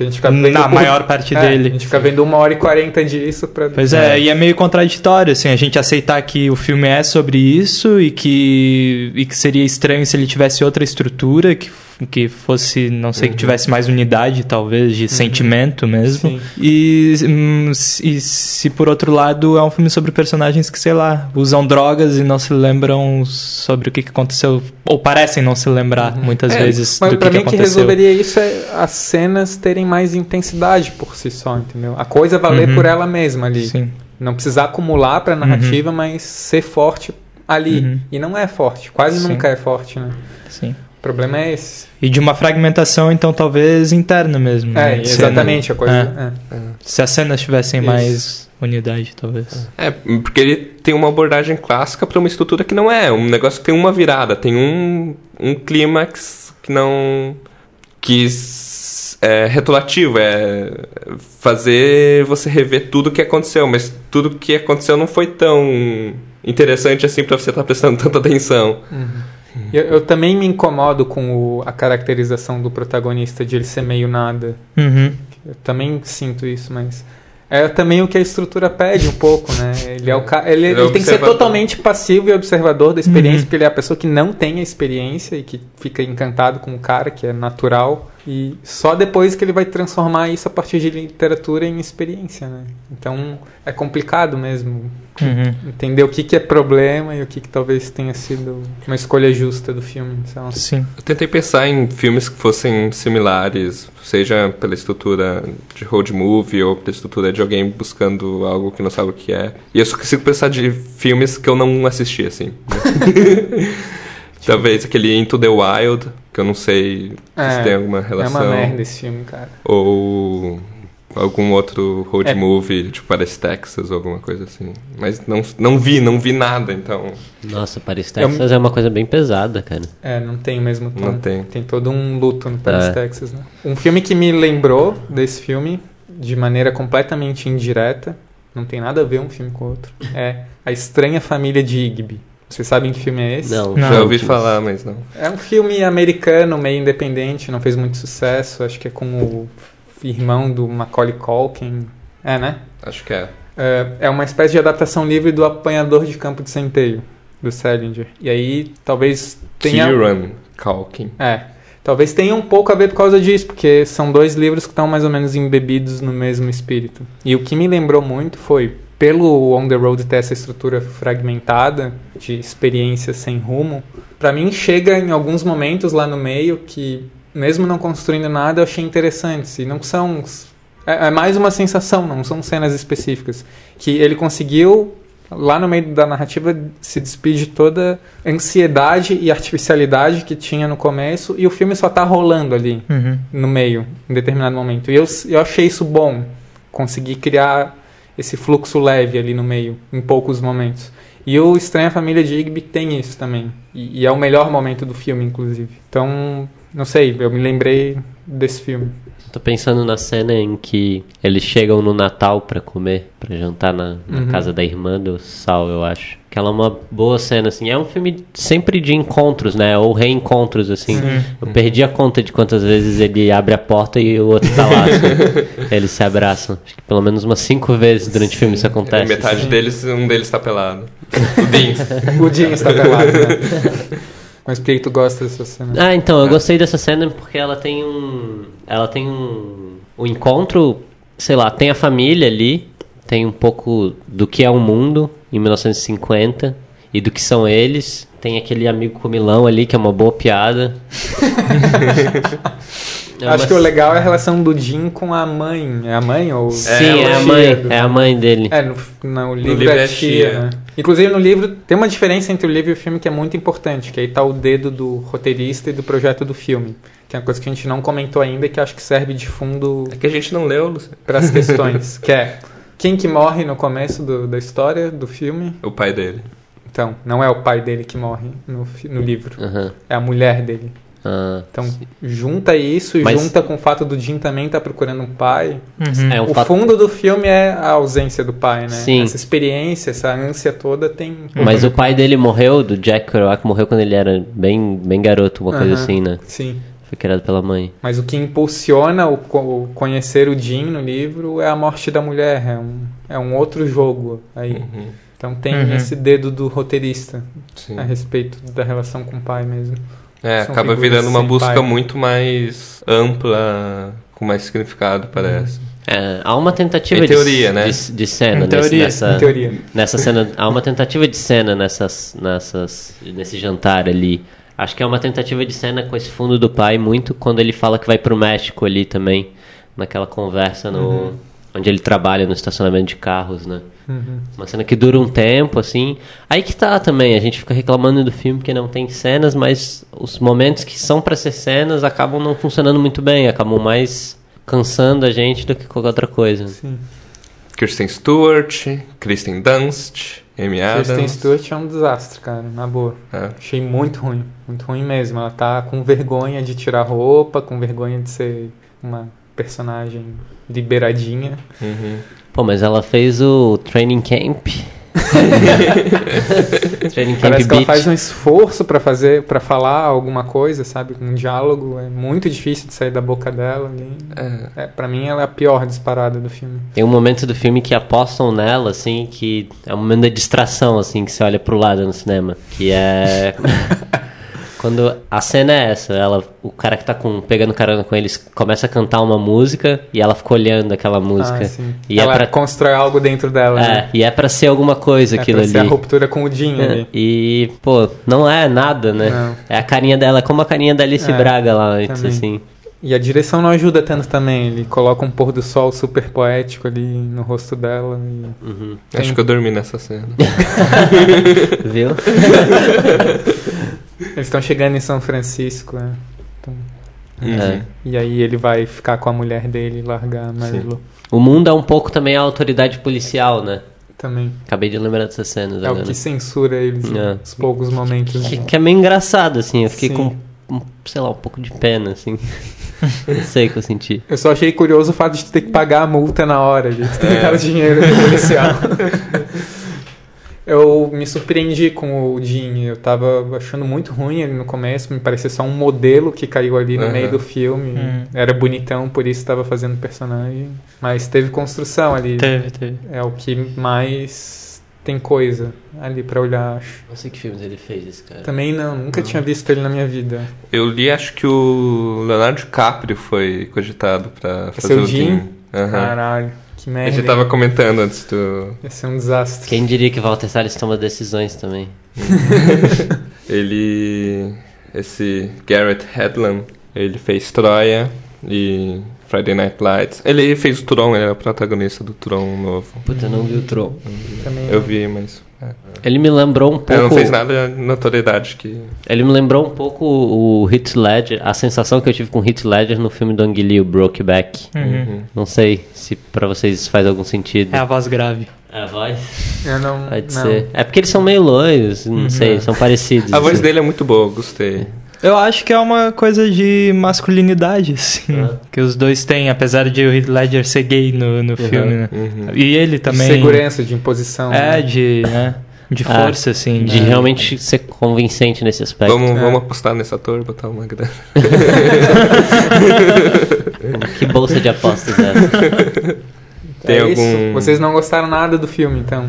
Porque a gente fica vendo. Na por... maior parte é, dele. A gente fica vendo uma hora e quarenta disso pra. Pois é. é, e é meio contraditório, assim, a gente aceitar que o filme é sobre isso e que, e que seria estranho se ele tivesse outra estrutura, que que fosse, não sei, uhum. que tivesse mais unidade, talvez, de uhum. sentimento mesmo. E, hum, e se por outro lado é um filme sobre personagens que, sei lá, usam drogas e não se lembram sobre o que, aconteceu, ou parecem não se lembrar uhum. muitas é, vezes mas do que, mim, que aconteceu. que resolveria isso é as cenas terem mais intensidade por si só, entendeu? A coisa valer uhum. por ela mesma ali. Sim. Não precisar acumular para a narrativa, uhum. mas ser forte ali. Uhum. E não é forte, quase Sim. nunca é forte, né? Sim. O problema é esse. E de uma fragmentação, então, talvez interna mesmo. É, né? exatamente a coisa. É. É. Se as cenas tivessem Isso. mais unidade, talvez. É, porque ele tem uma abordagem clássica para uma estrutura que não é. Um negócio que tem uma virada, tem um, um clímax que não. que é retulativo, é fazer você rever tudo que aconteceu, mas tudo que aconteceu não foi tão interessante assim para você estar tá prestando tanta atenção. Uhum. Eu, eu, também me incomodo com o, a caracterização do protagonista de ele ser meio nada. Uhum. Eu também sinto isso, mas é também o que a estrutura pede um pouco, né? Ele é o ca... ele, ele, ele tem que ser totalmente passivo e observador da experiência, uhum. porque ele é a pessoa que não tem a experiência e que fica encantado com o cara, que é natural. E só depois que ele vai transformar isso a partir de literatura em experiência, né? Então é complicado mesmo uhum. entender o que, que é problema e o que, que talvez tenha sido uma escolha justa do filme. Então. Sim. Eu tentei pensar em filmes que fossem similares, seja pela estrutura de road movie ou pela estrutura de alguém buscando algo que não sabe o que é. E eu só consigo pensar de filmes que eu não assisti, assim. Talvez aquele Into the Wild, que eu não sei é, se tem alguma relação. É uma merda esse filme, cara. Ou algum outro road é. movie, tipo Paris, Texas ou alguma coisa assim. Mas não, não vi, não vi nada, então... Nossa, Paris, Texas eu... é uma coisa bem pesada, cara. É, não tem o mesmo tom. Não tem. Tem todo um luto no Paris, é. Texas, né? Um filme que me lembrou desse filme, de maneira completamente indireta, não tem nada a ver um filme com o outro, é A Estranha Família de Igby. Vocês sabem que filme é esse? Não, não. já ouvi falar, mas não. É um filme americano, meio independente, não fez muito sucesso. Acho que é com o irmão do Macaulay Culkin. É, né? Acho que é. É, é uma espécie de adaptação livre do Apanhador de Campo de Centeio, do Salinger. E aí, talvez tenha... Kieran Culkin. É. Talvez tenha um pouco a ver por causa disso, porque são dois livros que estão mais ou menos embebidos no mesmo espírito. E o que me lembrou muito foi pelo On the Road ter essa estrutura fragmentada de experiência sem rumo, para mim chega em alguns momentos lá no meio que, mesmo não construindo nada, eu achei interessantes. E não são. É, é mais uma sensação, não são cenas específicas. Que ele conseguiu, lá no meio da narrativa, se despedir de toda ansiedade e artificialidade que tinha no começo, e o filme só tá rolando ali, uhum. no meio, em determinado momento. E eu, eu achei isso bom. Consegui criar esse fluxo leve ali no meio, em poucos momentos. E o Estranha Família de Igby tem isso também. E, e, é o melhor momento do filme, inclusive. Então, não sei, eu me lembrei desse filme. Tô pensando na cena em que eles chegam no Natal pra comer, pra jantar na, na Uhum. casa da irmã do Sal, eu acho. Que ela é uma boa cena, assim. É um filme sempre de encontros, né? Ou reencontros, assim. Eu perdi a conta de quantas vezes ele abre a porta e o outro tá lá. assim. eles se abraçam. Acho que pelo menos umas cinco vezes durante o filme isso acontece. metade assim. deles, um deles tá pelado. O Dean. O Jim está pelado, né? Mas por que que tu gosta dessa cena? Ah, então, eu gostei dessa cena porque ela tem um. Ela tem um. O encontro, sei lá, tem a família ali, tem um pouco do que é o mundo em 1950 e do que são eles. Tem aquele amigo comilão ali que é uma boa piada. É Acho que o legal é a relação do Jim com a mãe. É a mãe ou... Sim, é, a tia mãe, do- é a mãe dele. É, no, no livro, livro é é tia, tia. Inclusive no livro tem uma diferença entre o livro e o filme que é muito importante, que aí tá o dedo do roteirista e do projeto do filme. Que é uma coisa que a gente não comentou ainda e que acho que serve de fundo É que a gente não leu, Luciano. para as questões, que é quem que morre no começo do- da história do filme. O pai dele. Então, não é o pai dele que morre no, no livro, Aham. é a mulher dele. Ah, Então, junta isso e Mas- junta com o fato do Jim também estar procurando um pai. Uhum. é um o fato. fundo do filme é a ausência do pai, né? Sim. Essa experiência, essa ânsia toda tem. Mas o pai dele morreu, do Jack Kerouac, morreu quando ele era bem, bem garoto, uma coisa Aham. assim, né? Sim. Foi criado pela mãe. Mas o que impulsiona o, o conhecer o Jim no livro é a morte da mulher. É um, é um outro jogo aí. Uhum. Então tem Uhum. esse dedo do roteirista Sim. a respeito da relação com o pai mesmo. É, São acaba virando uma busca pai. muito mais ampla, com mais significado, parece. É, há uma tentativa Em de, teoria, né? de, de cena Em nesse- teoria, nessa, Em teoria. nessa cena. Há uma tentativa de cena nessas, nessas, nesse jantar ali. Acho que é uma tentativa de cena com esse fundo do pai, muito quando ele fala que vai pro México ali também, naquela conversa no, onde ele trabalha no estacionamento de carros, né? Uhum. Uma cena que dura um tempo, assim. Aí que tá também, a gente fica reclamando do filme porque não tem cenas, mas os momentos que são pra ser cenas acabam não funcionando muito bem, acabam mais cansando a gente do que qualquer outra coisa. Sim. Kirsten Stewart, Kristen Dunst, Amy Adams. Kristen Stewart é um desastre, cara, na boa. É. Achei muito ruim, muito ruim mesmo. Ela tá com vergonha de tirar roupa, com vergonha de ser uma personagem liberadinha. Uhum. Pô, mas ela fez o Training Camp. Training Camp Parece que ela faz um esforço pra fazer, para falar alguma coisa, sabe? Um diálogo é muito difícil de sair da boca dela. ali. É. É, para mim ela é a pior disparada do filme. Tem um momento do filme que apostam nela, assim, que é um momento da distração, assim, que você olha pro lado no cinema. Que é. Quando a cena é essa, ela, o cara que tá com, pegando carona com eles começa a cantar uma música e ela fica olhando aquela música. Ah, sim. E ela é pra, constrói algo dentro dela. é, né? e é pra ser alguma coisa É aquilo pra ser a ali. ruptura com o Jim É, ali. e, pô, não é nada, né? Não. É a carinha dela, é como a carinha da Alice É, Braga lá antes, também. assim. E a direção não ajuda tanto também. Ele coloca um pôr do sol super poético ali no rosto dela. e- Uhum. Acho Tem- que eu dormi nessa cena. Viu? Eles estão chegando em São Francisco, né? Então-. É. E aí ele vai ficar com a mulher dele e largar a Marilu. O mundo é um pouco também a autoridade policial, né? Também. Acabei de lembrar dessas cenas É o agora. que censura eles É. nos poucos momentos. Que, de- que é meio engraçado, assim. Eu fiquei Sim. com, sei lá, um pouco de pena, assim. Não sei o que eu senti. Eu só achei curioso o fato de ter que pagar a multa na hora, de ter dado dinheiro pro policial. Eu me surpreendi com o Jim. Eu tava achando muito ruim ele no começo. Me parecia só um modelo que caiu ali no Aham. meio do filme. Hum. Era bonitão, por isso tava fazendo personagem. Mas teve construção ali. Teve, teve. É o que mais tem coisa ali pra olhar, acho. Não sei que filmes ele fez, esse cara. Também não, nunca tinha visto ele na minha vida. Eu li, acho que o Leonardo DiCaprio foi cogitado pra fazer Seu o Jim? Jim. Aham. Caralho, que A merda. gente tava comentando antes do... Ia ser um desastre. Quem diria que Walter Salles toma decisões também? Ele... Esse Garrett Hedlund, ele fez Troia e Friday Night Lights. Ele fez o Tron, ele é o protagonista do Tron novo. Puta, eu não vi o Tron. Também Eu vi, mas... é. Ele me lembrou um pouco... Ele não fez nada de notoriedade que... Ele me lembrou um pouco o Heath Ledger, a sensação que eu tive com o Heath Ledger no filme do Ang Lee, o Brokeback. Uhum. Não sei se pra vocês isso faz algum sentido. É a voz grave. É a voz? Eu não. Pode não. ser. É porque eles são meio loiros, não sei, são parecidos. A voz assim. dele é muito boa, gostei. Eu acho que é uma coisa de masculinidade, assim. Ah. Que os dois têm, apesar de o Heath Ledger ser gay no, no filme, né? Uhum. E ele De também. segurança, de imposição. É, né? de, né? De Ah, força, assim. De né? realmente ser convincente nesse aspecto. Vamos, É. vamos apostar nesse ator, botar uma grana. Que bolsa de apostas é essa? Tem É isso. algum- Vocês não gostaram nada do filme, então.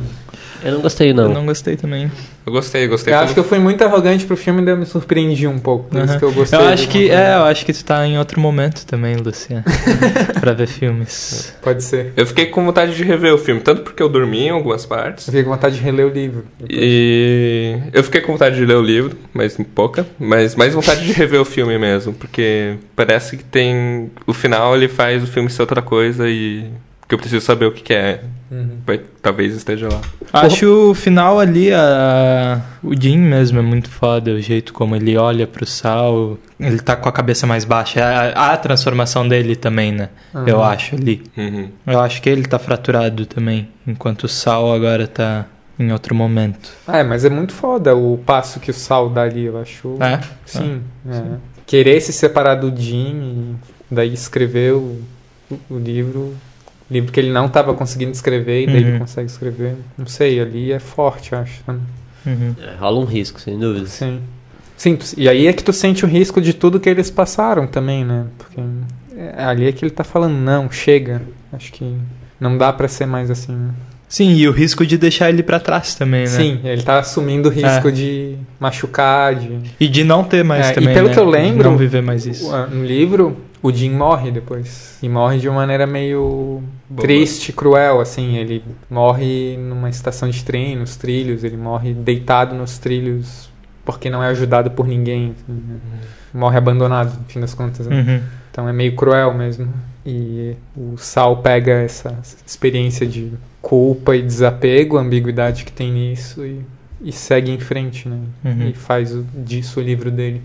Eu não gostei, Eu não. não gostei também. Eu gostei, gostei. Eu acho que eu fui muito arrogante pro filme e daí eu me surpreendi um pouco. Por isso Aham. que eu gostei. Eu acho que, é, eu acho que tu tá em outro momento também, Luciano. pra ver filmes. Pode ser. Eu fiquei com vontade de rever o filme, tanto porque eu dormi em algumas partes. Eu fiquei com vontade de reler o livro. E eu fiquei com vontade de ler o livro, mas pouca. Mas mais vontade de rever o filme mesmo, porque parece que tem. O final ele faz o filme ser outra coisa e. que eu preciso saber o que, que é. Uhum. Vai, talvez esteja lá. Acho o final ali, a... o Jim mesmo é muito foda, o jeito como ele olha pro Sal. Ele tá com a cabeça mais baixa. A, a transformação dele também, né? Aham. Eu acho ali. Uhum. Eu acho que ele tá fraturado também, enquanto o Sal agora tá em outro momento. Ah, é, mas é muito foda o passo que o Sal dá ali, eu acho. É? Sim. é. Querer se separar do Jim e daí escrever o, o, o livro. Livro que ele não estava conseguindo escrever e daí ele Uhum. consegue escrever. Não sei, ali é forte, acho. né? Uhum. É, rola um risco, sem dúvida. Sim. Sim, e aí é que tu sente o risco de tudo que eles passaram também, né? Porque é, ali é que ele tá falando, não, chega. Acho que não dá pra ser mais assim, né? Sim, e o risco de deixar ele pra trás também, né? Sim, ele tá assumindo o risco de machucar, de... E de não ter mais É, e também. pelo né? que eu De lembro, Não viver mais isso. O- No livro, o Jim morre depois. E morre de uma maneira meio Boba. triste, cruel, assim. Ele morre numa estação de trem, nos trilhos. Ele morre deitado nos trilhos porque não é ajudado por ninguém. assim, né? Morre abandonado, no fim das contas. né? Uhum. Então é meio cruel mesmo. E o Sal pega essa experiência de culpa e desapego, a ambiguidade que tem nisso e, e segue em frente, né? Uhum. E faz o- disso o livro dele.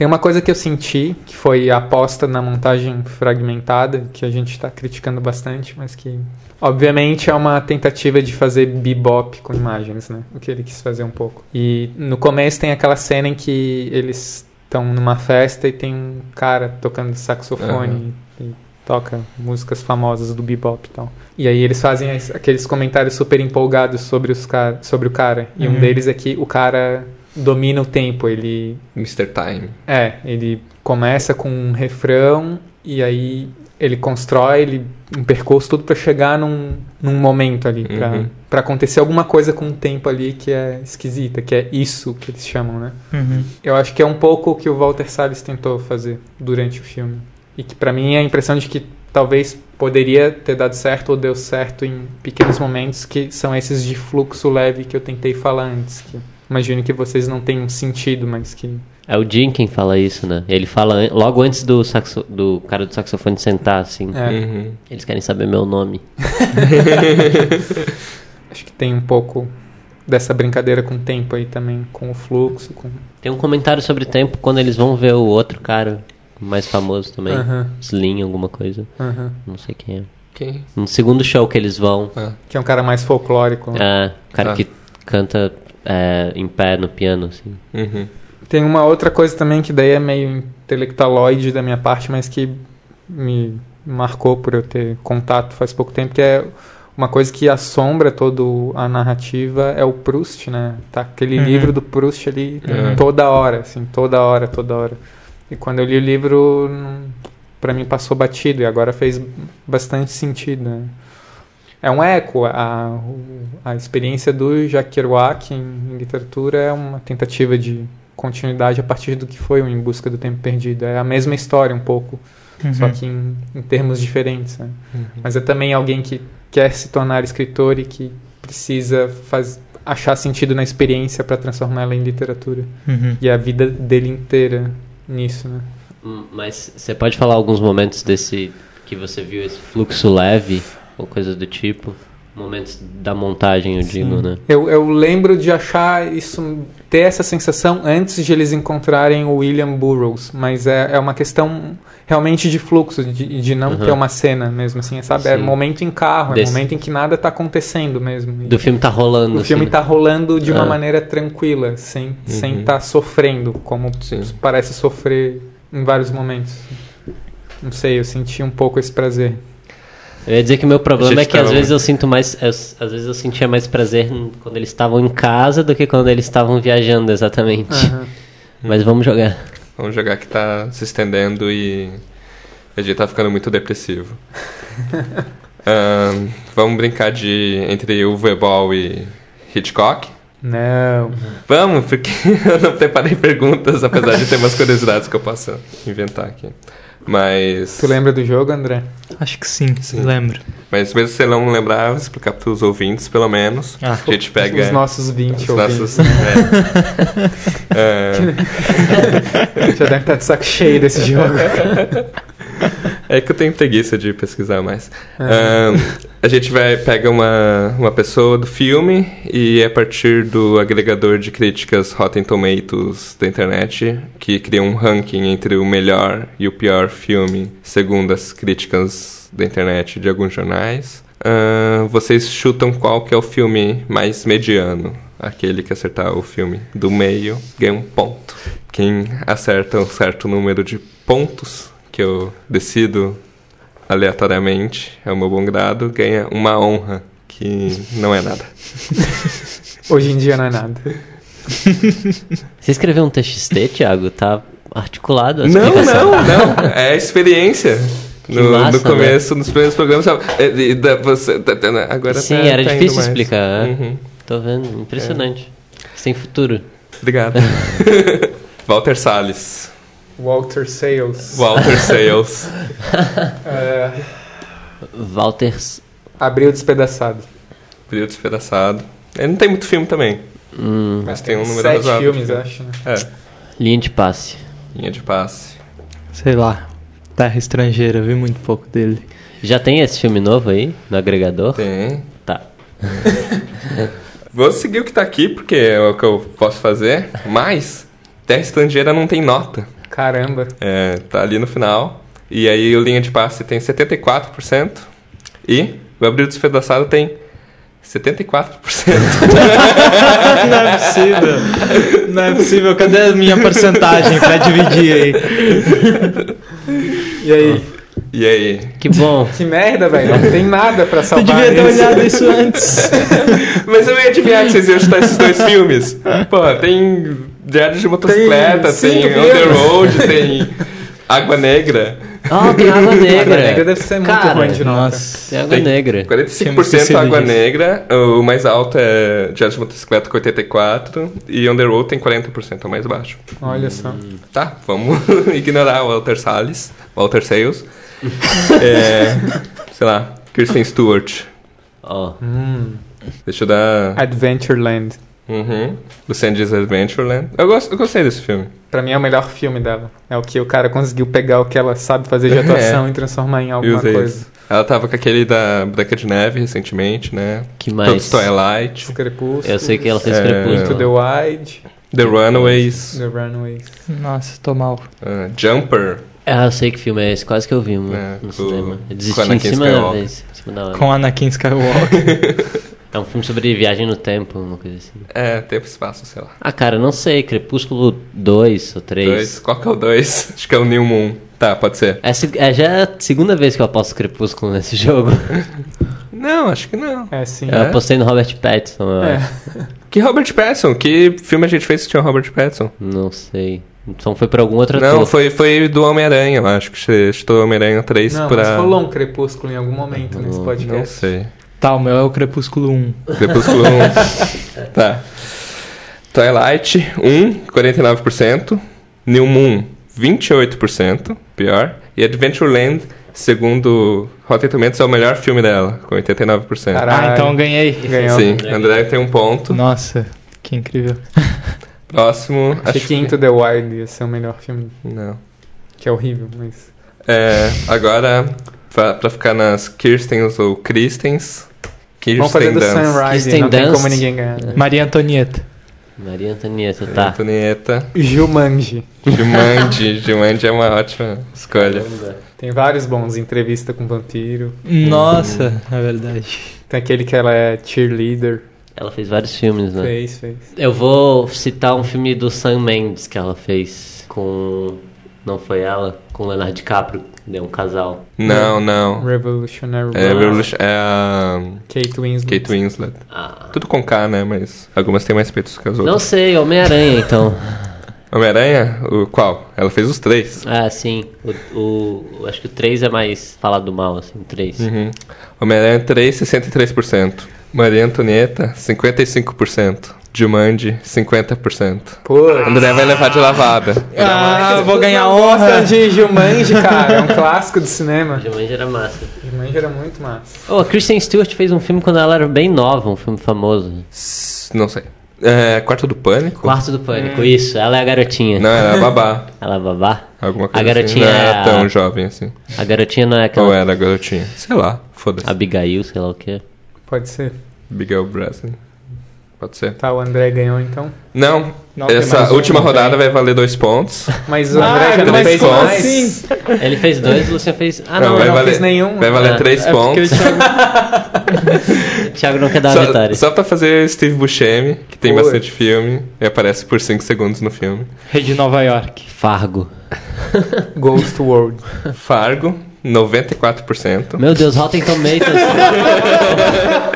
Tem uma coisa que eu senti, que foi a aposta na montagem fragmentada, que a gente está criticando bastante, mas que obviamente é uma tentativa de fazer bebop com imagens, né? O que ele quis fazer um pouco. E no começo tem aquela cena em que eles estão numa festa e tem um cara tocando saxofone e toca músicas famosas do bebop e tal. E aí eles fazem es- aqueles comentários super empolgados sobre, os car sobre o cara. E um Uhum. deles é que o cara domina o tempo, ele Mr. Time. é, ele começa com um refrão e aí ele constrói ele, um percurso tudo pra chegar num, num momento ali, pra Uhum. pra acontecer alguma coisa com o tempo ali que é esquisita, que é isso que eles chamam, né? Uhum. Eu acho que é um pouco o que o Walter Salles tentou fazer durante o filme. E que pra mim é a impressão de que talvez poderia ter dado certo ou deu certo em pequenos momentos que são esses de fluxo leve que eu tentei falar antes. Que imagino que vocês não tenham sentido, mas que É o Jim quem fala isso, né? Ele fala logo antes do, saxo- do cara do saxofone sentar, assim. É. Uhum. Eles querem saber meu nome. acho que tem um pouco dessa brincadeira com o tempo aí também, com o fluxo, com Tem um comentário sobre tempo quando eles vão ver o outro cara mais famoso também. Aham, Slim, alguma coisa. aham. Não sei quem é. Quem? No segundo show que eles vão, Ah. que é um cara mais folclórico. é, o cara Ah. que canta é, em pé no piano, assim. Uhum. Tem uma outra coisa também que daí é meio intelectualoide da minha parte, mas que me marcou por eu ter contato faz pouco tempo, que é uma coisa que assombra toda a narrativa é o Proust, né? Tá aquele Uhum. livro do Proust ali Uhum. toda hora, assim, toda hora, toda hora. E quando eu li o livro, pra mim passou batido e agora fez bastante sentido. né? É um eco. A, a experiência do Jacques Kerouac em, em literatura é uma tentativa de continuidade a partir do que foi o Em Busca do Tempo Perdido. É a mesma história um pouco, Uhum. só que em, em termos diferentes. né? Uhum. Mas é também alguém que quer se tornar escritor e que precisa faz, achar sentido na experiência para transformá-la em literatura. Uhum. E a vida dele inteira nisso, né? Hum, Mas você pode falar alguns momentos desse que você viu esse fluxo leve ou coisa do tipo? Momentos da montagem, eu digo, né? Eu, eu lembro de achar isso, ter essa sensação antes de eles encontrarem o William Burroughs, mas é, é uma questão realmente de fluxo, de, de não Uhum. ter uma cena mesmo, assim, sabe? É Sim. momento em carro, Desse- é momento em que nada tá acontecendo mesmo. E Do filme tá rolando. o filme assim, tá rolando de uma Ah. maneira tranquila, sem sem Uhum. estar sofrendo, como Sim. parece sofrer em vários momentos. Não sei, eu senti um pouco esse prazer. Eu ia dizer que o meu problema é que às vezes eu sinto mais. eu- às vezes eu sentia mais prazer quando eles estavam em casa do que quando eles estavam viajando, exatamente. Aham. Mas vamos jogar. Vamos jogar que tá se estendendo e a gente tá ficando muito depressivo. Vamos brincar de entre Uwe Ball e Hitchcock? Não. Vamos, porque eu não preparei perguntas, apesar de ter umas curiosidades que eu posso inventar aqui. Mas. Tu lembra do jogo, André? Acho que sim, Sim. lembro. Mas mesmo se você não lembrar, vou explicar para os ouvintes, pelo menos. Ah. a gente pega. Os nossos 20 os ouvintes. nossos- é. É, Já deve estar de saco cheio desse jogo. É que eu tenho preguiça de pesquisar mais. Ah. Ahn, a gente vai pega uma, uma pessoa do filme e a partir do agregador de críticas Rotten Tomatoes da internet, que cria um ranking entre o melhor e o pior filme, segundo as críticas da internet de alguns jornais. ahn, vocês chutam qual que é o filme mais mediano. Aquele que acertar o filme do meio ganha um ponto. Quem acerta um certo número de pontos, que eu decido aleatoriamente, é o meu bom grado, ganha uma honra, que não é nada. Hoje em dia não é nada. Você escreveu um TXT, Thiago? Tá articulado a Não, não, não. É experiência. No, massa, né? no começo, nos primeiros programas, sabe? É, e da- você, tá- tá- agora Sim, tá- era tá difícil mais. explicar. é. Uhum. Tô vendo, impressionante. Você tem futuro. Obrigado. Walter Salles. Walter Sales. Walter Sales. É, Walter. abriu despedaçado. Período despedaçado. Ele não tem muito filme também, Hum, mas tem um número Sete filmes, de acho, né? É, linha de passe. linha de passe. Sei lá. Terra Estrangeira, vi muito pouco dele. Já tem esse filme novo aí no agregador? Tem. Tá. Vou seguir o que tá aqui, porque é o que eu posso fazer, mas Terra Estrangeira não tem nota. Caramba. É, tá ali no final. E aí o linha de passe tem 74%. E o Abril Despedaçado tem 74%. Não é possível. Não é possível. Cadê a minha porcentagem pra dividir aí? E aí? e aí? Que bom. Que merda, velho. Não tem nada pra salvar devia ter olhado isso antes. Mas eu ia adivinhar que vocês iam chutar esses dois filmes. Pô, tem Diário de Motocicleta, Tem tem. Road, tem Água Negra. Ah, tem Água Negra. Água Negra deve ser muito Cara, ruim de nota. Nossa. Tem Água Tem Negra. 45% esquecido Água disso. Negra, o mais alto é Diário de Motocicleta com 84% e On the Road tem 40%, é o mais baixo. Olha só. Tá, vamos ignorar o Walter Salles, Walter Sales. é, sei lá, Kristen Stewart. Ó, Hum. Deixa eu dar. Adventureland. Uhum. Lucindy's Adventureland. Eu, gosto, eu gostei desse filme. Pra mim é o melhor filme dela. É o que o cara conseguiu pegar o que ela sabe fazer de atuação e transformar em alguma coisa. isso. Ela tava com aquele da Branca de Neve recentemente, né? que Todos mais? Twilight. Crepúsculo. Eu sei que ela fez É. Into Crepúsculo. the Wild. The Runaways. The Runaways. Nossa, tô mal. ah, Jumper. Ah, eu sei que filme é esse, quase que eu vi um, É, no com- cinema. Eu com desisti em cima da vez. Em cima da hora. Com Anakin Skywalker. É um filme sobre viagem no tempo, uma coisa assim. É, tempo e espaço, sei lá. Ah, cara, não sei. Crepúsculo 2 ou 3. Dois. Qual que é o dois? Acho que é o New Moon. Tá, pode ser. É, é já é a segunda vez que eu aposto Crepúsculo nesse jogo. Não, acho que não. É sim. Eu apostei no Robert Pattinson, eu É. acho. Que Robert Pattinson? Que filme a gente fez que tinha o Robert Pattinson? Não sei. Então foi pra algum outro Não, ator. foi, foi do Homem-Aranha, eu acho que você chutou Homem-Aranha 3 Não, pra. mas rolou um crepúsculo em algum momento nesse Não, podcast. Não sei. Tá, o meu é o Crepúsculo 1. Crepúsculo 1. tá. Twilight 1, 49%. New Moon, 28%. Pior. E Adventureland, segundo Rotten Tomatoes, é o melhor filme dela, com 89%. Caralho. Ah, então eu ganhei. Ganhou. Sim, André tem um ponto. Nossa, que incrível. Próximo. Achei que Into the Wild ia ser o melhor filme, Não. que é horrível, mas... É, agora, pra, pra ficar nas Kirstens ou Kristens, Kirsten Vamos fazer do. Sunrise, não tem Dunst. como ninguém ganhar. Maria Antonieta. Maria Antonieta, tá. Antonieta. Jumanji. Jumanji. Jumanji é uma ótima escolha. Tem vários bons, entrevista com vampiro. Nossa, é verdade. Tem aquele que ela é cheerleader. Ela fez vários filmes, né? Fez, fez. Eu vou citar um filme do Sam Mendes que ela fez com. Não foi ela? Com Leonardo DiCaprio, que deu um casal. Não, não. Revolutionary É. Revolution- é a Kate Winslet. Kate Winslet. Ah. Tudo com K, né? Mas algumas têm mais peitos que as Não outras. sei, Homem-Aranha então. Homem-Aranha? O qual? Ela fez os três. Ah, sim. O, o- acho que o 3 é mais falado mal, assim, o 3. Uhum. Homem-Aranha 3, 63%. Maria Antonieta, 55%. Jumanji, 50%. Pô, André vai levar de lavada. Ah, vou ganhar honra. de Jumanji, cara. É um clássico do cinema. Jumanji era massa. Jumanji era muito massa. Oh, a Kristen Stewart fez um filme quando ela era bem nova, um filme famoso. Não sei. É, Quarto do Pânico? Quarto do Pânico, isso. Ela é a garotinha. Não, era babá. Ela é babá. Alguma coisa A garotinha assim. Não é era a- tão jovem assim. A garotinha não é Ou aquela era a garotinha? Sei lá, foda-se. Abigail, sei lá o que. Pode ser. Miguel Breslin. Pode ser. Tá, o André ganhou então. Não, mais essa um, última rodada vai valer dois pontos. Mas o Ah, André já não mas fez como mais. assim? Ele fez dois, o Luciano fez. Ah, Não, não, vai não valer, nenhum. Vai valer Ah, três É porque o pontos. Thiago o Thiago não quer dar Só, vitória. só pra fazer Steve Buscemi, que tem Pô. bastante filme, e aparece por 5 segundos no filme. Rei de Nova York. Fargo. Ghost World. Fargo, 94%. Meu Deus, Rotten Tomatoes.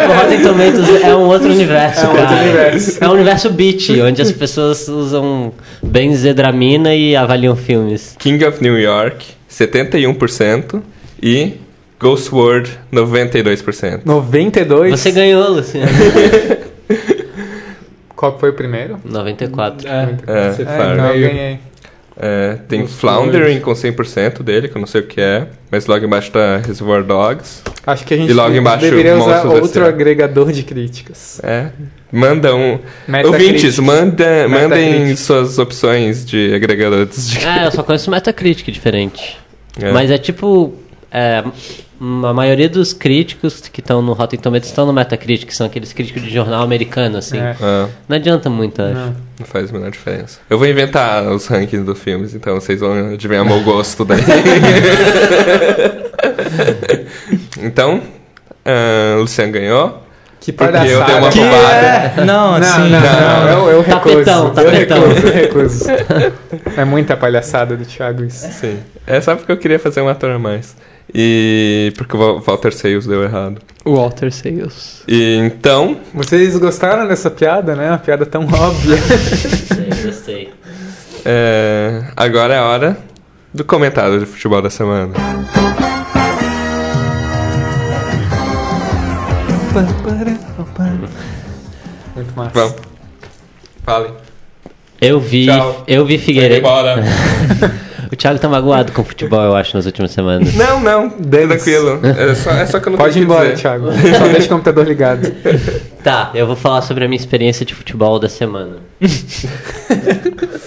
o Rotten Tomatoes é um outro universo, É um cara. outro universo. É um universo beat, onde as pessoas usam benzedramina e avaliam filmes. King of New York, 71%. E Ghost World, 92%. 92. Você ganhou, Luciano. Qual que foi o primeiro? 94. É. É, É, então eu ganhei. É, tem Ghost Floundering com 100% dele, que eu não sei o que é. Mas logo embaixo tá Reservoir Dogs. Acho que a gente E logo embaixo, deveria usar Monstros outro agregador de críticas. É. Manda um. Metacritic. Ouvintes, manda, mandem suas opções de agregadores de É, eu só conheço Metacritic diferente. É. Mas é tipo. é, a maioria dos críticos que estão no Rotten Tomatoes estão no Metacritic, que são aqueles críticos de jornal americano, assim. É. Ah, Não adianta muito, eu acho. Não. não faz a menor diferença. Eu vou inventar os rankings dos filmes, então vocês vão adivinhar meu gosto daí. então, o Luciano ganhou. Que palhaçada. eu dei uma Que roubada. é? Não, Não, assim. não, não, eu, eu recuso. Tapetão, eu tapetão. recuso, eu recuso. É muita palhaçada do Thiago isso. Sim. É só porque eu queria fazer um ator a mais. E porque o Walter Sales deu errado. Walter Sales. E então, Vocês gostaram dessa piada, né? Uma piada tão óbvia. Gostei, gostei. é, agora é a hora do comentário de futebol da semana. Muito massa. Vamos. Fale. Eu vi, Tchau. eu vi Figueiredo. Bora. O Thiago tá magoado com o futebol, eu acho, nas últimas semanas. Não, não. Dane-se. Tranquilo. É só, é só que eu não Pode tenho ir embora, dizer. Thiago. Só deixa o computador ligado. Tá, eu vou falar sobre a minha experiência de futebol da semana.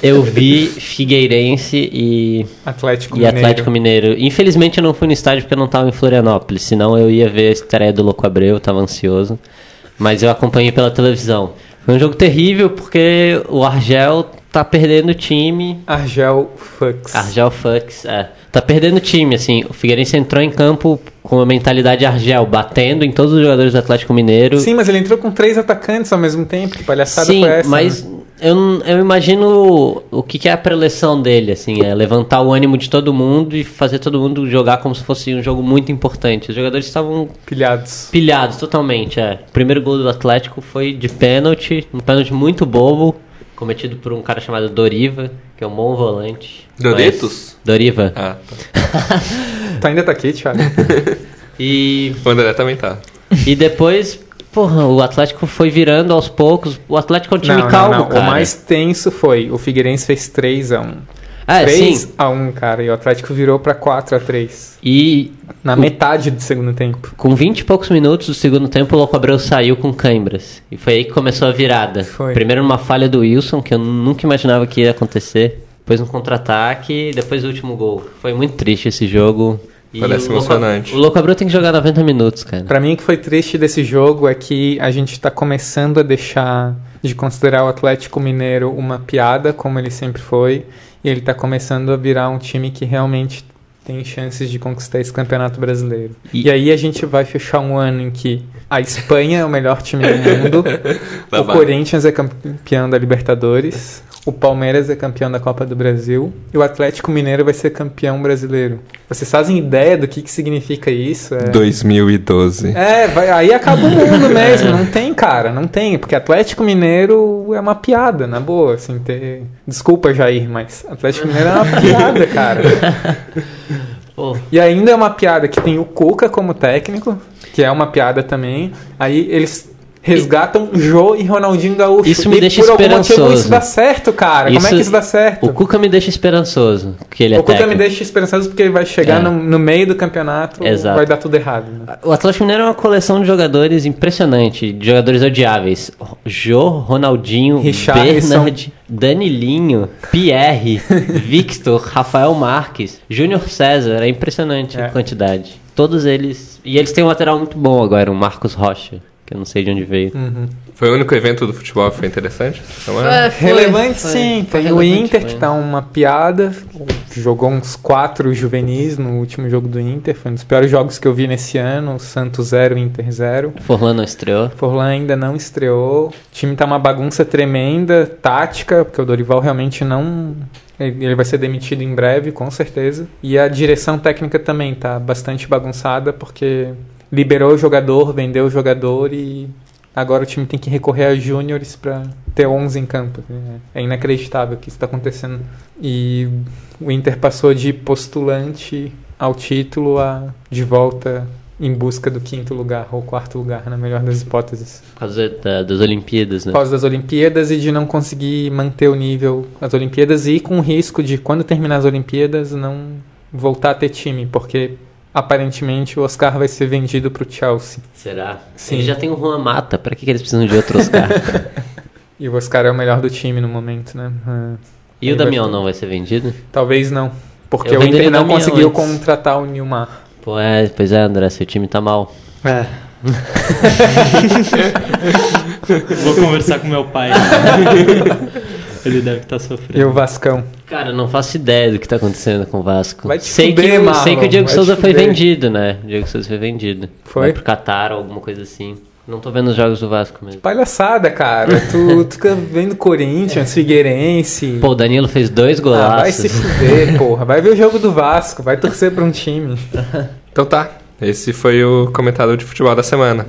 eu vi Figueirense e, Atlético e Mineiro. Atlético Mineiro. Infelizmente eu não fui no estádio porque eu não tava em Florianópolis, senão eu ia ver a estreia do Louco Abreu, eu tava ansioso. Mas eu acompanhei pela televisão. Foi um jogo terrível porque o Argel tá perdendo o time. Argel Fux. Argel Fux, é. Tá perdendo o time, assim. O Figueirense entrou em campo com a mentalidade Argel, batendo em todos os jogadores do Atlético Mineiro. Sim, mas ele entrou com três atacantes ao mesmo tempo. Que palhaçada Sim, foi essa? mas né? eu, eu imagino o que, que é a preleção dele, assim, é levantar o ânimo de todo mundo e fazer todo mundo jogar como se fosse um jogo muito importante. Os jogadores estavam Pilhados. pilhados totalmente, é. O primeiro gol do Atlético foi de pênalti, um pênalti muito bobo, cometido por um cara chamado Doriva, que é um bom volante. Doritos? Doriva. Ah, tá. Tu ainda tá aqui, Thiago? E O André também tá. E depois, porra, o Atlético foi virando aos poucos. O Atlético é um time não, calmo, não, não. cara. O mais tenso foi o Figueirense fez 3x1. Ah, 3 sim. a 1, cara. E o Atlético virou pra 4x3. E Na metade do segundo tempo. com 20 e poucos minutos do segundo tempo, o Louco Abreu saiu com câimbras. E foi aí que começou a virada. Foi. Primeiro numa falha do Wilson, que eu nunca imaginava que ia acontecer. Depois um contra-ataque, depois o último gol. Foi muito triste esse jogo. E Parece o Louco- emocionante. O Louco Abreu tem que jogar 90 minutos, cara. Pra mim, o que foi triste desse jogo é que a gente tá começando a deixar de considerar o Atlético Mineiro uma piada, como ele sempre foi, e ele tá começando a virar um time que realmente tem chances de conquistar esse campeonato brasileiro. E- E, aí a gente vai fechar um ano em que a Espanha é o melhor time do mundo, o. Corinthians é campeão da Libertadores, o Palmeiras é campeão da Copa do Brasil e o Atlético Mineiro vai ser campeão brasileiro. Vocês fazem ideia do que, que significa isso? É... 2012. É, vai- aí acaba o mundo mesmo. Não tem, cara, não tem. Porque Atlético Mineiro é uma piada, na boa. Assim, ter... Desculpa, Jair, mas Atlético Mineiro é uma piada, cara. Pô, E ainda é uma piada que tem o Cuca como técnico, que é uma piada também. Aí eles resgatam Jô e Ronaldinho Gaúcho. Isso me e deixa por algum motivo esperançoso. isso dá certo, cara. Como é Isso- que isso dá certo? o Cuca me deixa esperançoso, que ele é O Cuca me técnico. deixa esperançoso porque ele vai chegar É. no, no meio do campeonato Exato. vai dar tudo errado. Né? O Atlético Mineiro é uma coleção de jogadores impressionante, de jogadores odiáveis. Jô, Ronaldinho. Bernard, Danilinho, Pierre, Victor, Rafael Marques, Júnior César, é impressionante a É. quantidade. Todos eles. E eles têm um lateral muito bom agora, o Marcos Rocha, que eu não sei de onde veio. Uhum. Foi o único evento do futebol que foi interessante? É. foi, relevante foi, sim, foi tem o Inter foi. que tá uma piada, jogou uns quatro juvenis no último jogo do Inter, foi um dos piores jogos que eu vi nesse ano, Santos 0, Inter 0. Forlan não estreou. Forlan ainda não estreou, o time tá uma bagunça tremenda, tática, porque o Dorival realmente não... Ele ele vai ser demitido em breve, com certeza. E a direção técnica também tá bastante bagunçada, porque liberou o jogador, vendeu o jogador e agora o time tem que recorrer a júniores para ter 11 em campo. É inacreditável o que está acontecendo. E o Inter passou de postulante ao título a de volta em busca do quinto lugar ou quarto lugar, na melhor das hipóteses. Por causa da- das Olimpíadas, né? Por causa das Olimpíadas e de não conseguir manter o nível das Olimpíadas e com o risco de, quando terminar as Olimpíadas, não voltar a ter time, porque aparentemente o Oscar vai ser vendido pro Chelsea. Será? Sim. Eles já tem o Juan Mata, pra que, que eles precisam de outro Oscar? E o Oscar é o melhor do time no momento, né? E Aí o vai Damião ter- não vai ser vendido? Talvez não. Porque Eu o Inter o não conseguiu antes. contratar o Nilmar. Pô, é, pois é, André, seu time tá mal. É. Vou conversar com meu pai. Ele deve estar sofrendo. E o Vascão. Cara, eu não faço ideia do que tá acontecendo com o Vasco. Vai te sei, fuder, que, o- Marlon, sei que o Diego Souza foi vendido, né? O Diego Souza foi vendido. Foi? Vai pro Qatar ou alguma coisa assim. Não tô vendo os jogos do Vasco mesmo. Palhaçada, cara. Tu, tu fica vendo Corinthians, Figueirense. Pô, o Danilo fez dois Ah, vai se golaços. fuder, porra. Vai ver o jogo do Vasco, vai torcer pra um time. Então tá. Esse foi o comentário de futebol da semana.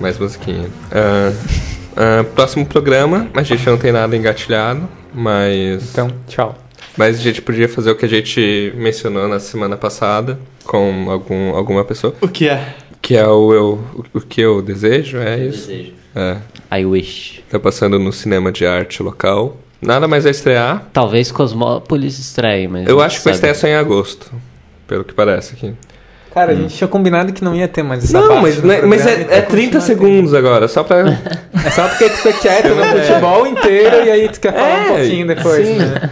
Mais musiquinha. Ah, ah, próximo programa, a gente não tem nada engatilhado, mas. Então, tchau. Mas a gente podia fazer o que a gente mencionou na semana passada com algum, alguma pessoa. O que é? Que é o, eu, o, o que eu desejo, é Eu isso? desejo. É. I wish. Tá passando no cinema de arte local. Nada mais a estrear. Talvez Cosmópolis estreie, mas. Eu acho que vai estrear só em agosto. Pelo que parece aqui. Cara, a gente tinha combinado que não ia ter mais essa Não, parte mas, né, mas é, então é 30 continua segundos agora, só pra. É só porque tu fica quieto no futebol inteiro e aí tu quer falar um É, pouquinho depois, sim. né?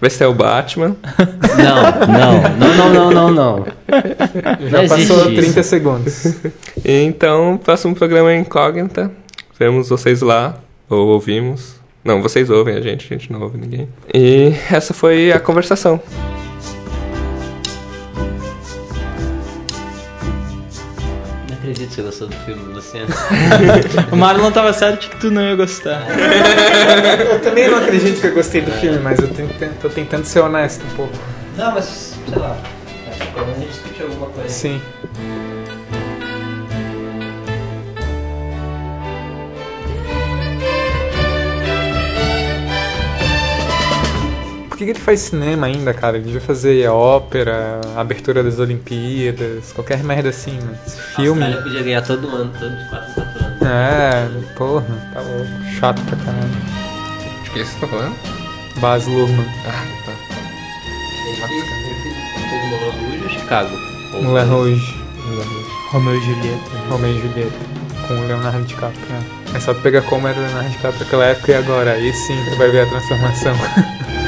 Vai ser o Batman. Não, não, não, não, não, não, não. Já Não passou existe 30 isso. segundos. Então, próximo programa é incógnita. Vemos vocês lá, ou ouvimos. Não, vocês ouvem a gente, a gente não ouve ninguém. E essa foi a conversação. Acredito que você gostou do filme, Luciano. O Marlon tava certo que tu não ia gostar. Eu também não acredito que eu gostei do filme, mas eu tento- tô tentando ser honesto um pouco. Não, mas sei lá. Pelo menos a gente discutiu alguma coisa. Sim. Que, que ele faz cinema ainda, cara? Ele devia fazer ópera, abertura das Olimpíadas, qualquer merda assim, né? Esse filme. A Austrália podia ganhar todo ano, todo de 4 em 4 anos. É, porra, tá louco. Chato pra caralho. De que você tá falando? Baz Luhrmann, Ah, tá. Ele fez, Moulin Rouge ou Chicago? Moulin Rouge, Romeu e Julieta. Romeo e Julieta, com o Leonardo DiCaprio. né? É só pegar como era o Leonardo DiCaprio naquela época e agora. Aí sim, você vai ver a transformação.